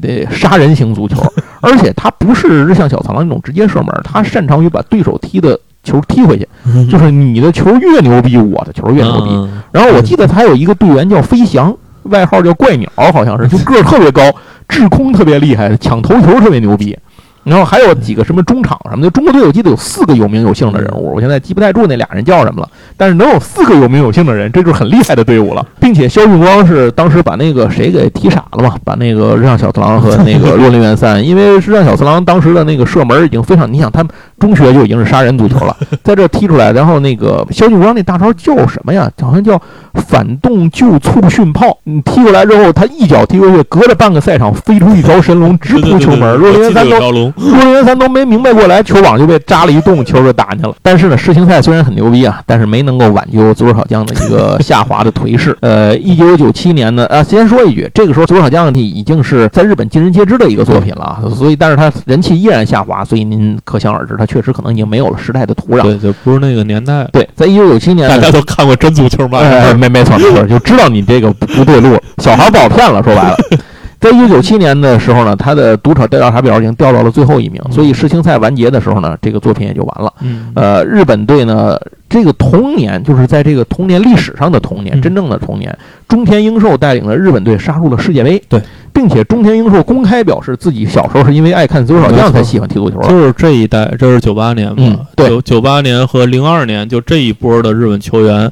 得杀人型足球，而且他不是日向小螳螂那种直接射门，他擅长于把对手踢的球踢回去，就是你的球越牛逼，我的球越牛逼。然后我记得他有一个队员叫飞翔，外号叫怪鸟，好像是就个儿特别高，制空特别厉害，抢头球特别牛逼。然后还有几个什么中场什么的，中国队我记得有四个有名有姓的人物，我现在记不太住那俩人叫什么了。但是能有四个有名有姓的人，这就是很厉害的队伍了。并且肖俊光是当时把那个谁给踢傻了嘛，把那个日向小次郎和那个若林元三，因为日向小次郎当时的那个射门已经非常，你想他们中学就已经是杀人足球了，在这踢出来，然后那个肖俊光那大招叫什么呀？好像叫反动就促训炮。你踢过来之后，他一脚踢过去，隔着半个赛场飞出一条神龙，直扑球门。若林元三都。若林元三都没明白过来，球网就被扎了一洞，球就打进去了。但是呢，世青赛虽然很牛逼啊，但是没能够挽救足球小将的一个下滑的颓势。呃，一九九七年呢，呃，先说一句，这个时候足球小将已经是在日本尽人皆知的一个作品了，所以，但是他人气依然下滑，所以您可想而知，他确实可能已经没有了时代的土壤。对，就不是那个年代。对，在一九九七年，大家都看过真足球吗？没，没错，没错，就知道你这个不对路，小孩不好骗了。说白了。在一九九七年的时候呢，他的赌场调查表已经掉到了最后一名，所以世青赛完结的时候呢，这个作品也就完了。呃，日本队呢，这个童年就是在这个童年历史上的童年，真正的童年，中田英寿带领的日本队杀入了世界杯。对，并且中田英寿公开表示自己小时候是因为爱看足球小将才喜欢踢足球。就是这一代，这是九八年嘛？对，九九八年和零二年就这一波的日本球员。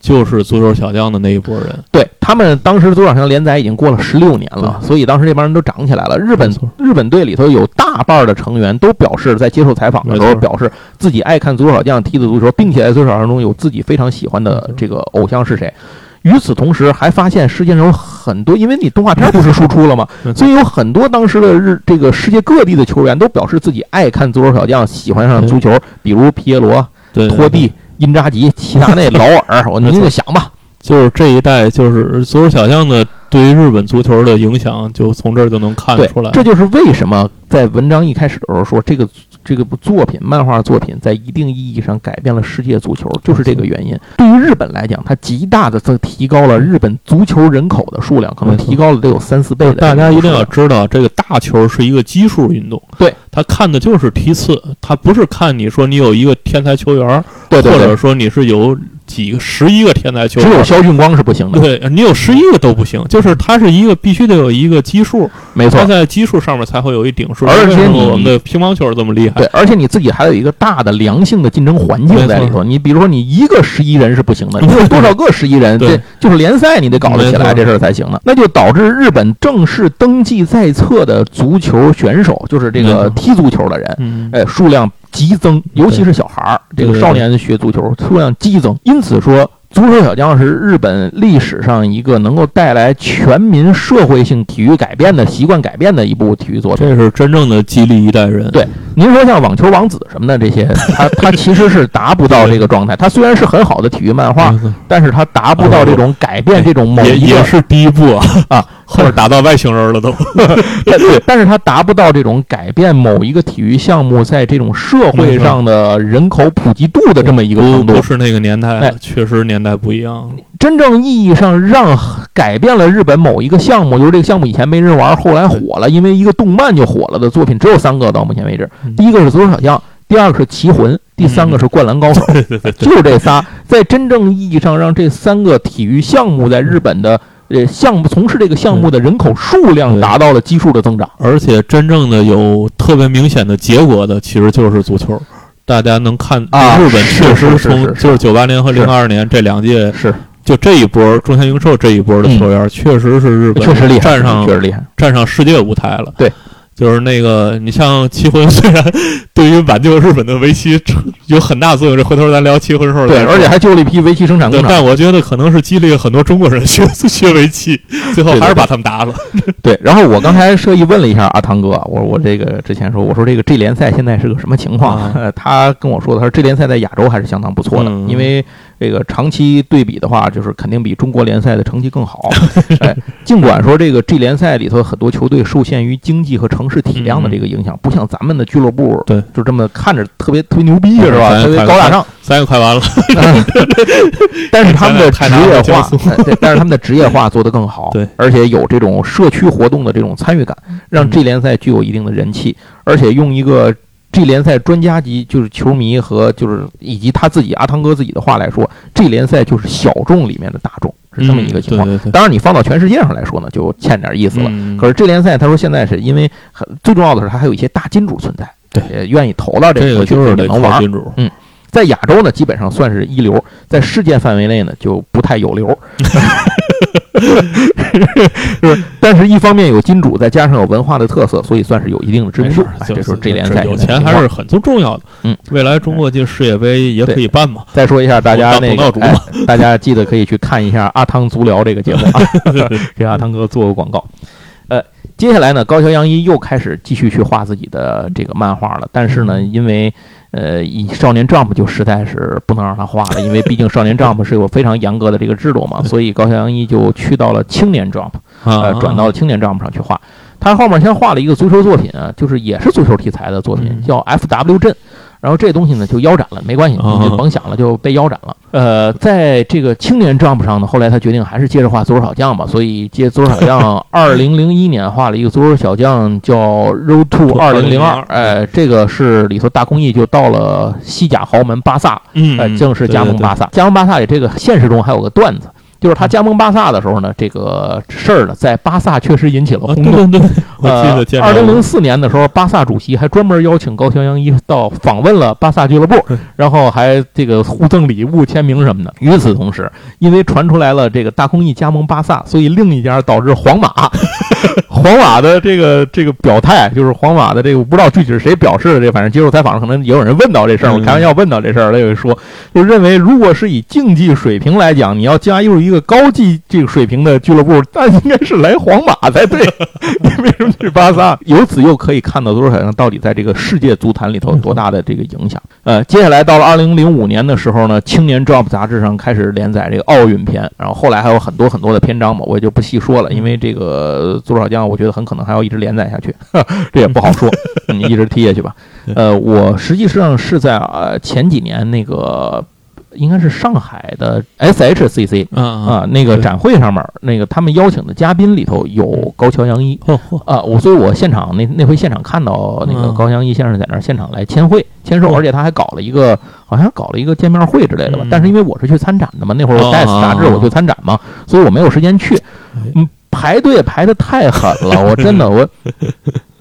就是足球小将的那一波人。对他们当时足球小将连载已经过了十六年了，所以当时这帮人都长起来了。日本日本队里头有大半的成员都表示，在接受采访的时候表示自己爱看足球小将踢的足球，并且在足球小将中有自己非常喜欢的这个偶像是谁。与此同时，还发现世界上有很多，因为你动画片不是输出了吗？所以有很多当时的日这个世界各地的球员都表示自己爱看足球小将，喜欢上足球，比如皮耶罗、托蒂、因扎吉、齐达内、劳尔。我您就想吧，就是这一代，就是足球小将的对于日本足球的影响，就从这儿就能看出来。这就是为什么在文章一开始的时候说这个。这个部作品，漫画作品在一定意义上改变了世界足球，就是这个原因。对于日本来讲，它极大的提高了日本足球人口的数量，可能提高了得有三四倍的。大家一定要知道，这个大球是一个基数运动。对，他看的就是梯次，他不是看你说你有一个天才球员，或者说你是有。几个十一个天才球员，只有肖俊光是不行的。对你有十一个都不行，就是它是一个必须得有一个基数，没错，在基数上面才会有一顶数。而且我们的乒乓球这么厉害，对，而且你自己还有一个大的良性的竞争环境在里头。你比如说，你一个十一人是不行的，你有多少个十一人？对，就是联赛你得搞得起来这事儿才行呢。那就导致日本正式登记在册的足球选手，就是这个踢足球的人，哎，数量激增，尤其是小孩儿，这个少年学足球数量激增。因此说。足球小将是日本历史上一个能够带来全民社会性体育改变的习惯改变的一部体育作品，这是真正的激励一代人。对，您说像网球王子什么的这些，他他其实是达不到这个状态。他虽然是很好的体育漫画，但是他达不到这种改变这种某一个。也是第一步啊啊。后面打到外星人了都，对，但是他达不到这种改变某一个体育项目在这种社会上的人口普及度的这么一个程度，不是那个年代，确实年代不一样。真正意义上让改变了日本某一个项目，就是这个项目以前没人玩，后来火了，因为一个动漫就火了的作品只有三个，到目前为止，第一个是足球小将，第二个是棋魂，第三个是灌篮高手，就是这仨，在真正意义上让这三个体育项目在日本的。呃，项目从事这个项目的人口数量达到了基数的增长，而且真正的有特别明显的结果的，其实就是足球。大家能看啊，日本确实从就是九八年和零二年这两届是。就这一波中田英寿这一波的球员，确实是日本确实厉害，站上确实厉害，站上世界舞台了。对。就是那个，你像棋魂，虽然对于挽救日本的围棋有很大作用，这回头咱聊棋魂时候。对，而且还救了一批围棋生产工厂。但我觉得可能是激励很多中国人 学学围棋，最后还是把他们打了。对，然后我刚才特意问了一下阿汤哥，我我这个之前说，我说这个 G 联赛现在是个什么情况？他跟我说的，他说 G 联赛在亚洲还是相当不错的，因为。这个长期对比的话，就是肯定比中国联赛的成绩更好。哎，尽管说这个 G 联赛里头很多球队受限于经济和城市体量的这个影响，不像咱们的俱乐部，对，就这么看着特别特别牛逼是吧？特别高大上。三个快完了，但是他们的 职业化，但是他们的职业化做得更好，对，而且有这种社区活动的这种参与感，让 G 联赛具有一定的人气，而且用一个。G 联赛专家级就是球迷和就是以及他自己阿汤哥自己的话来说这联赛就是小众里面的大众，是这么一个情况。当然，你放到全世界上来说呢，就欠点意思了。可是这联赛，他说现在是因为很最重要的是，他还有一些大金主存在，对，愿意投到这个就是能玩。金主，嗯。在亚洲呢，基本上算是一流；在世界范围内呢，就不太有流。是，但是一方面有金主，再加上有文化的特色，所以算是有一定的知名度。这是这联赛有钱还是很重要的。嗯，未来中国进世界杯也可以办嘛。再说一下，大家那个，大家记得可以去看一下阿汤足疗这个节目啊，给阿汤哥做个广告。呃，接下来呢，高桥阳一又开始继续去画自己的这个漫画了，但是呢，因为。呃，以少年 Jump 就实在是不能让他画了，因为毕竟少年 Jump 是有非常严格的这个制度嘛，所以高桥阳一就去到了青年 Jump，呃，转到了青年 Jump 上去画。他后面先画了一个足球作品啊，就是也是足球题材的作品，叫 FW 阵。然后这东西呢就腰斩了，没关系，你就甭想了，就被腰斩了。呃，在这个青年 Jump 上呢，后来他决定还是接着画足球小将吧，所以接足球小将，二零零一年画了一个足球小将叫 Road to 二零零二，哎，这个是里头大公益就到了西甲豪门巴萨，哎，正式加盟巴萨。加盟巴萨里这个现实中还有个段子。就是他加盟巴萨的时候呢，这个事儿呢，在巴萨确实引起了轰动。对对对，我记得。二零零四年的时候，巴萨主席还专门邀请高桥洋一到访问了巴萨俱乐部，然后还这个互赠礼物、签名什么的。与此同时，因为传出来了这个大空翼加盟巴萨，所以另一家导致皇马，皇马的这个这个表态，就是皇马的这个我不知道具体是谁表示的，这反正接受采访可能也有人问到这事儿，我开玩笑问到这事儿，他就说，就认为如果是以竞技水平来讲，你要加入一个高技这个水平的俱乐部，那应该是来皇马才对。你为什么去巴萨？由此又可以看到足球小将到底在这个世界足坛里头有多大的这个影响。呃，接下来到了二零零五年的时候呢，《青年 Jump》杂志上开始连载这个奥运篇，然后后来还有很多很多的篇章嘛，我也就不细说了，因为这个足球小将，我觉得很可能还要一直连载下去，这也不好说，你 一直踢下去吧。呃，我实际上是在呃前几年那个。应该是上海的 SHCC 啊，那个展会上面，那个他们邀请的嘉宾里头有高桥阳一啊，我所以，我现场那那回现场看到那个高桥阳一先生在那儿现场来签会签售，而且他还搞了一个好像搞了一个见面会之类的吧。但是因为我是去参展的嘛，那会儿我带杂志我去参展嘛，所以我没有时间去，嗯，排队排的太狠了，我真的我。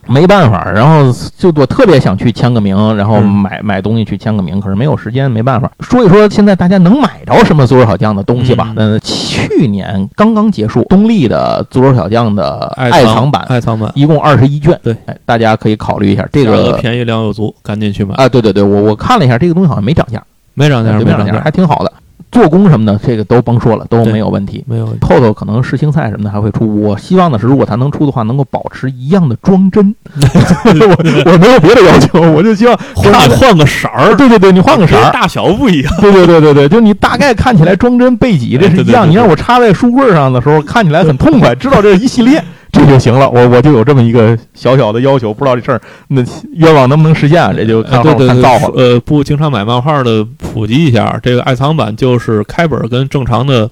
没办法，然后就我特别想去签个名，然后买买东西去签个名，可是没有时间，没办法。说一说现在大家能买着什么足球小将的东西吧。嗯，去年刚刚结束，东立的足球小将的爱藏版，爱藏版一共二十一卷，对，大家可以考虑一下。这个便宜量又足，赶紧去买啊！对对对，我我看了一下，这个东西好像没涨价，没涨价，没涨价，还挺好的。做工什么的，这个都甭说了，都没有问题。没有。后头可能世青赛什么的还会出。我希望的是，如果它能出的话，能够保持一样的装帧。我我没有别的要求，我就希望换换个色儿。对对对，你换个色儿，大小不一样。对对对对对，就你大概看起来装帧背脊这是一样。你让我插在书柜上的时候，看起来很痛快，知道这是一系列。这就行了，我我就有这么一个小小的要求，不知道这事儿那愿望能不能实现？这就看看造化。呃，不经常买漫画的普及一下，这个爱藏版就是开本跟正常的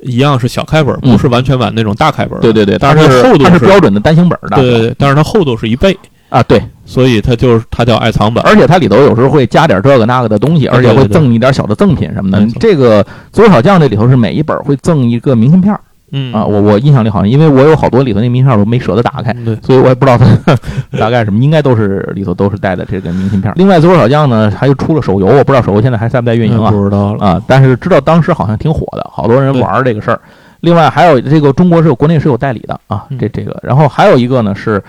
一样是小开本，不是完全版那种大开本。对对对，但是厚度是标准的单行本的。对对，但是它厚度是一倍啊，对，所以它就是它叫爱藏本，而且它里头有时候会加点这个那个的东西，而且会赠你点小的赠品什么的。这个足球小将这里头是每一本会赠一个明信片。嗯啊，我我印象里好像，因为我有好多里头那名片，我没舍得打开，对，所以我也不知道它大概什么，应该都是里头都是带的这个明信片。另外，左手小将呢，还又出了手游，我不知道手游现在还在不在运营啊？不知道了啊，但是知道当时好像挺火的，好多人玩这个事儿。另外还有这个中国是有国内是有代理的啊，这这个，然后还有一个呢是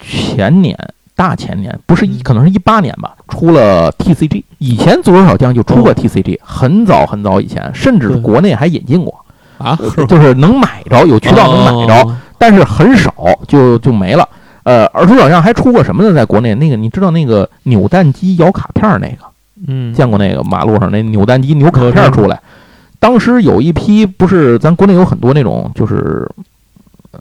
前年大前年，不是一可能是一八年吧，出了 TCG。以前足球小将就出过 TCG，很早很早以前，甚至国内还引进过。啊，就是能买着，有渠道能买着，但是很少，就就没了。呃，而且好像还出过什么呢？在国内那个，你知道那个扭蛋机摇卡片那个？嗯，见过那个马路上那扭蛋机扭卡片出来。当时有一批，不是咱国内有很多那种，就是。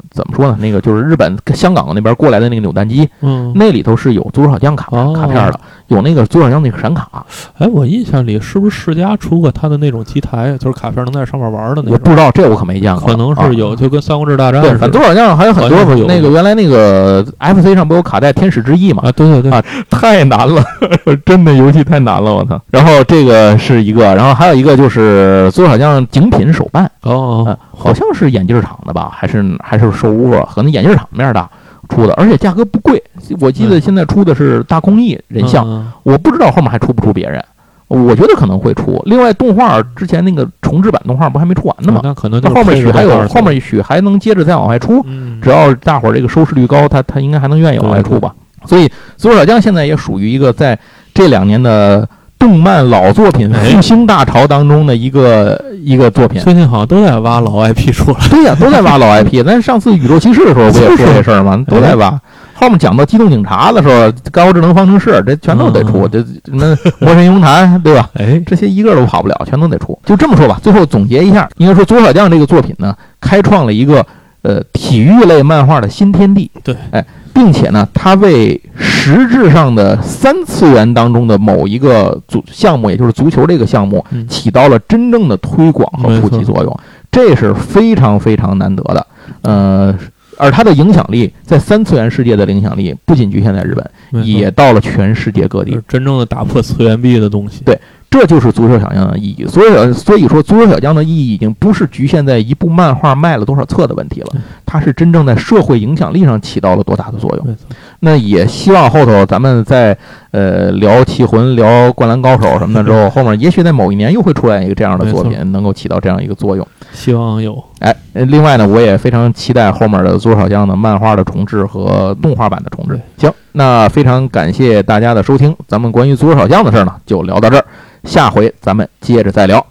怎么说呢？那个就是日本、香港那边过来的那个扭蛋机，嗯，那里头是有足球小将卡卡片的，有那个足球小将那个闪卡。哎，我印象里是不是世嘉出过他的那种机台，就是卡片能在上面玩的那种？我不知道，这我可没见过。可能是有，就跟三国志大战。对，反正足球小将还有很多。那个原来那个 FC 上不有卡带《天使之翼》嘛？啊，对对对，啊，太难了，真的游戏太难了，我操！然后这个是一个，然后还有一个就是足球小将精品手办。哦。好像是眼镜厂的吧，还是还是手窝？可能眼镜厂面的出的，而且价格不贵。我记得现在出的是大空翼人像，我不知道后面还出不出别人。我觉得可能会出。另外，动画之前那个重制版动画不还没出完呢吗？那可能后面许还有后面许还能接着再往外出。只要大伙儿这个收视率高，他他应该还能愿意往外出吧。所以，足球小将现在也属于一个在这两年的。动漫老作品复兴大潮当中的一个一个作品，最近好像都在挖老 IP 出来。对呀，都在挖老 IP。咱上次宇宙骑士的时候不也说这事儿吗？都在挖。后面讲到机动警察的时候，高智能方程式，这全都得出。这什么魔神英雄坛，对吧？哎，这些一个都跑不了，全都得出。就这么说吧，最后总结一下，应该说《左小将》这个作品呢，开创了一个呃体育类漫画的新天地。对，哎。并且呢，它为实质上的三次元当中的某一个足项目，也就是足球这个项目，起到了真正的推广和普及作用，这是非常非常难得的。呃，而它的影响力在三次元世界的影响力，不仅局限在日本，也到了全世界各地，真正的打破次元壁的东西。对。这就是足球小将的意义。所以，所以说，足球小将的意义已经不是局限在一部漫画卖了多少册的问题了，它是真正在社会影响力上起到了多大的作用。那也希望后头咱们在呃聊棋魂、聊灌篮高手什么的之后，后面也许在某一年又会出来一个这样的作品，能够起到这样一个作用。希望有。哎，另外呢，我也非常期待后面的足球小将的漫画的重置和动画版的重置。行，那非常感谢大家的收听，咱们关于足球小将的事儿呢，就聊到这儿。下回咱们接着再聊，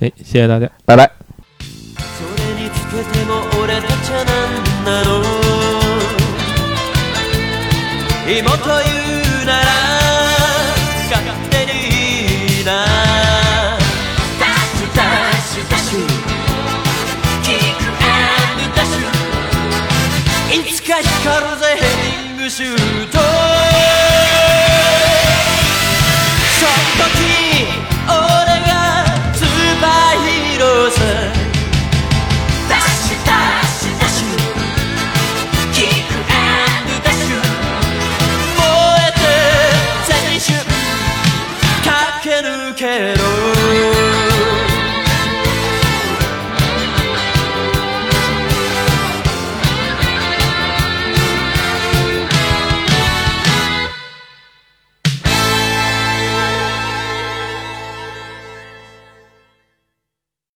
哎，谢谢大家，拜拜。もというなら勝手にいいなダッシュダッシュダッシュキックダッシュいつか光るぜヘディングシュー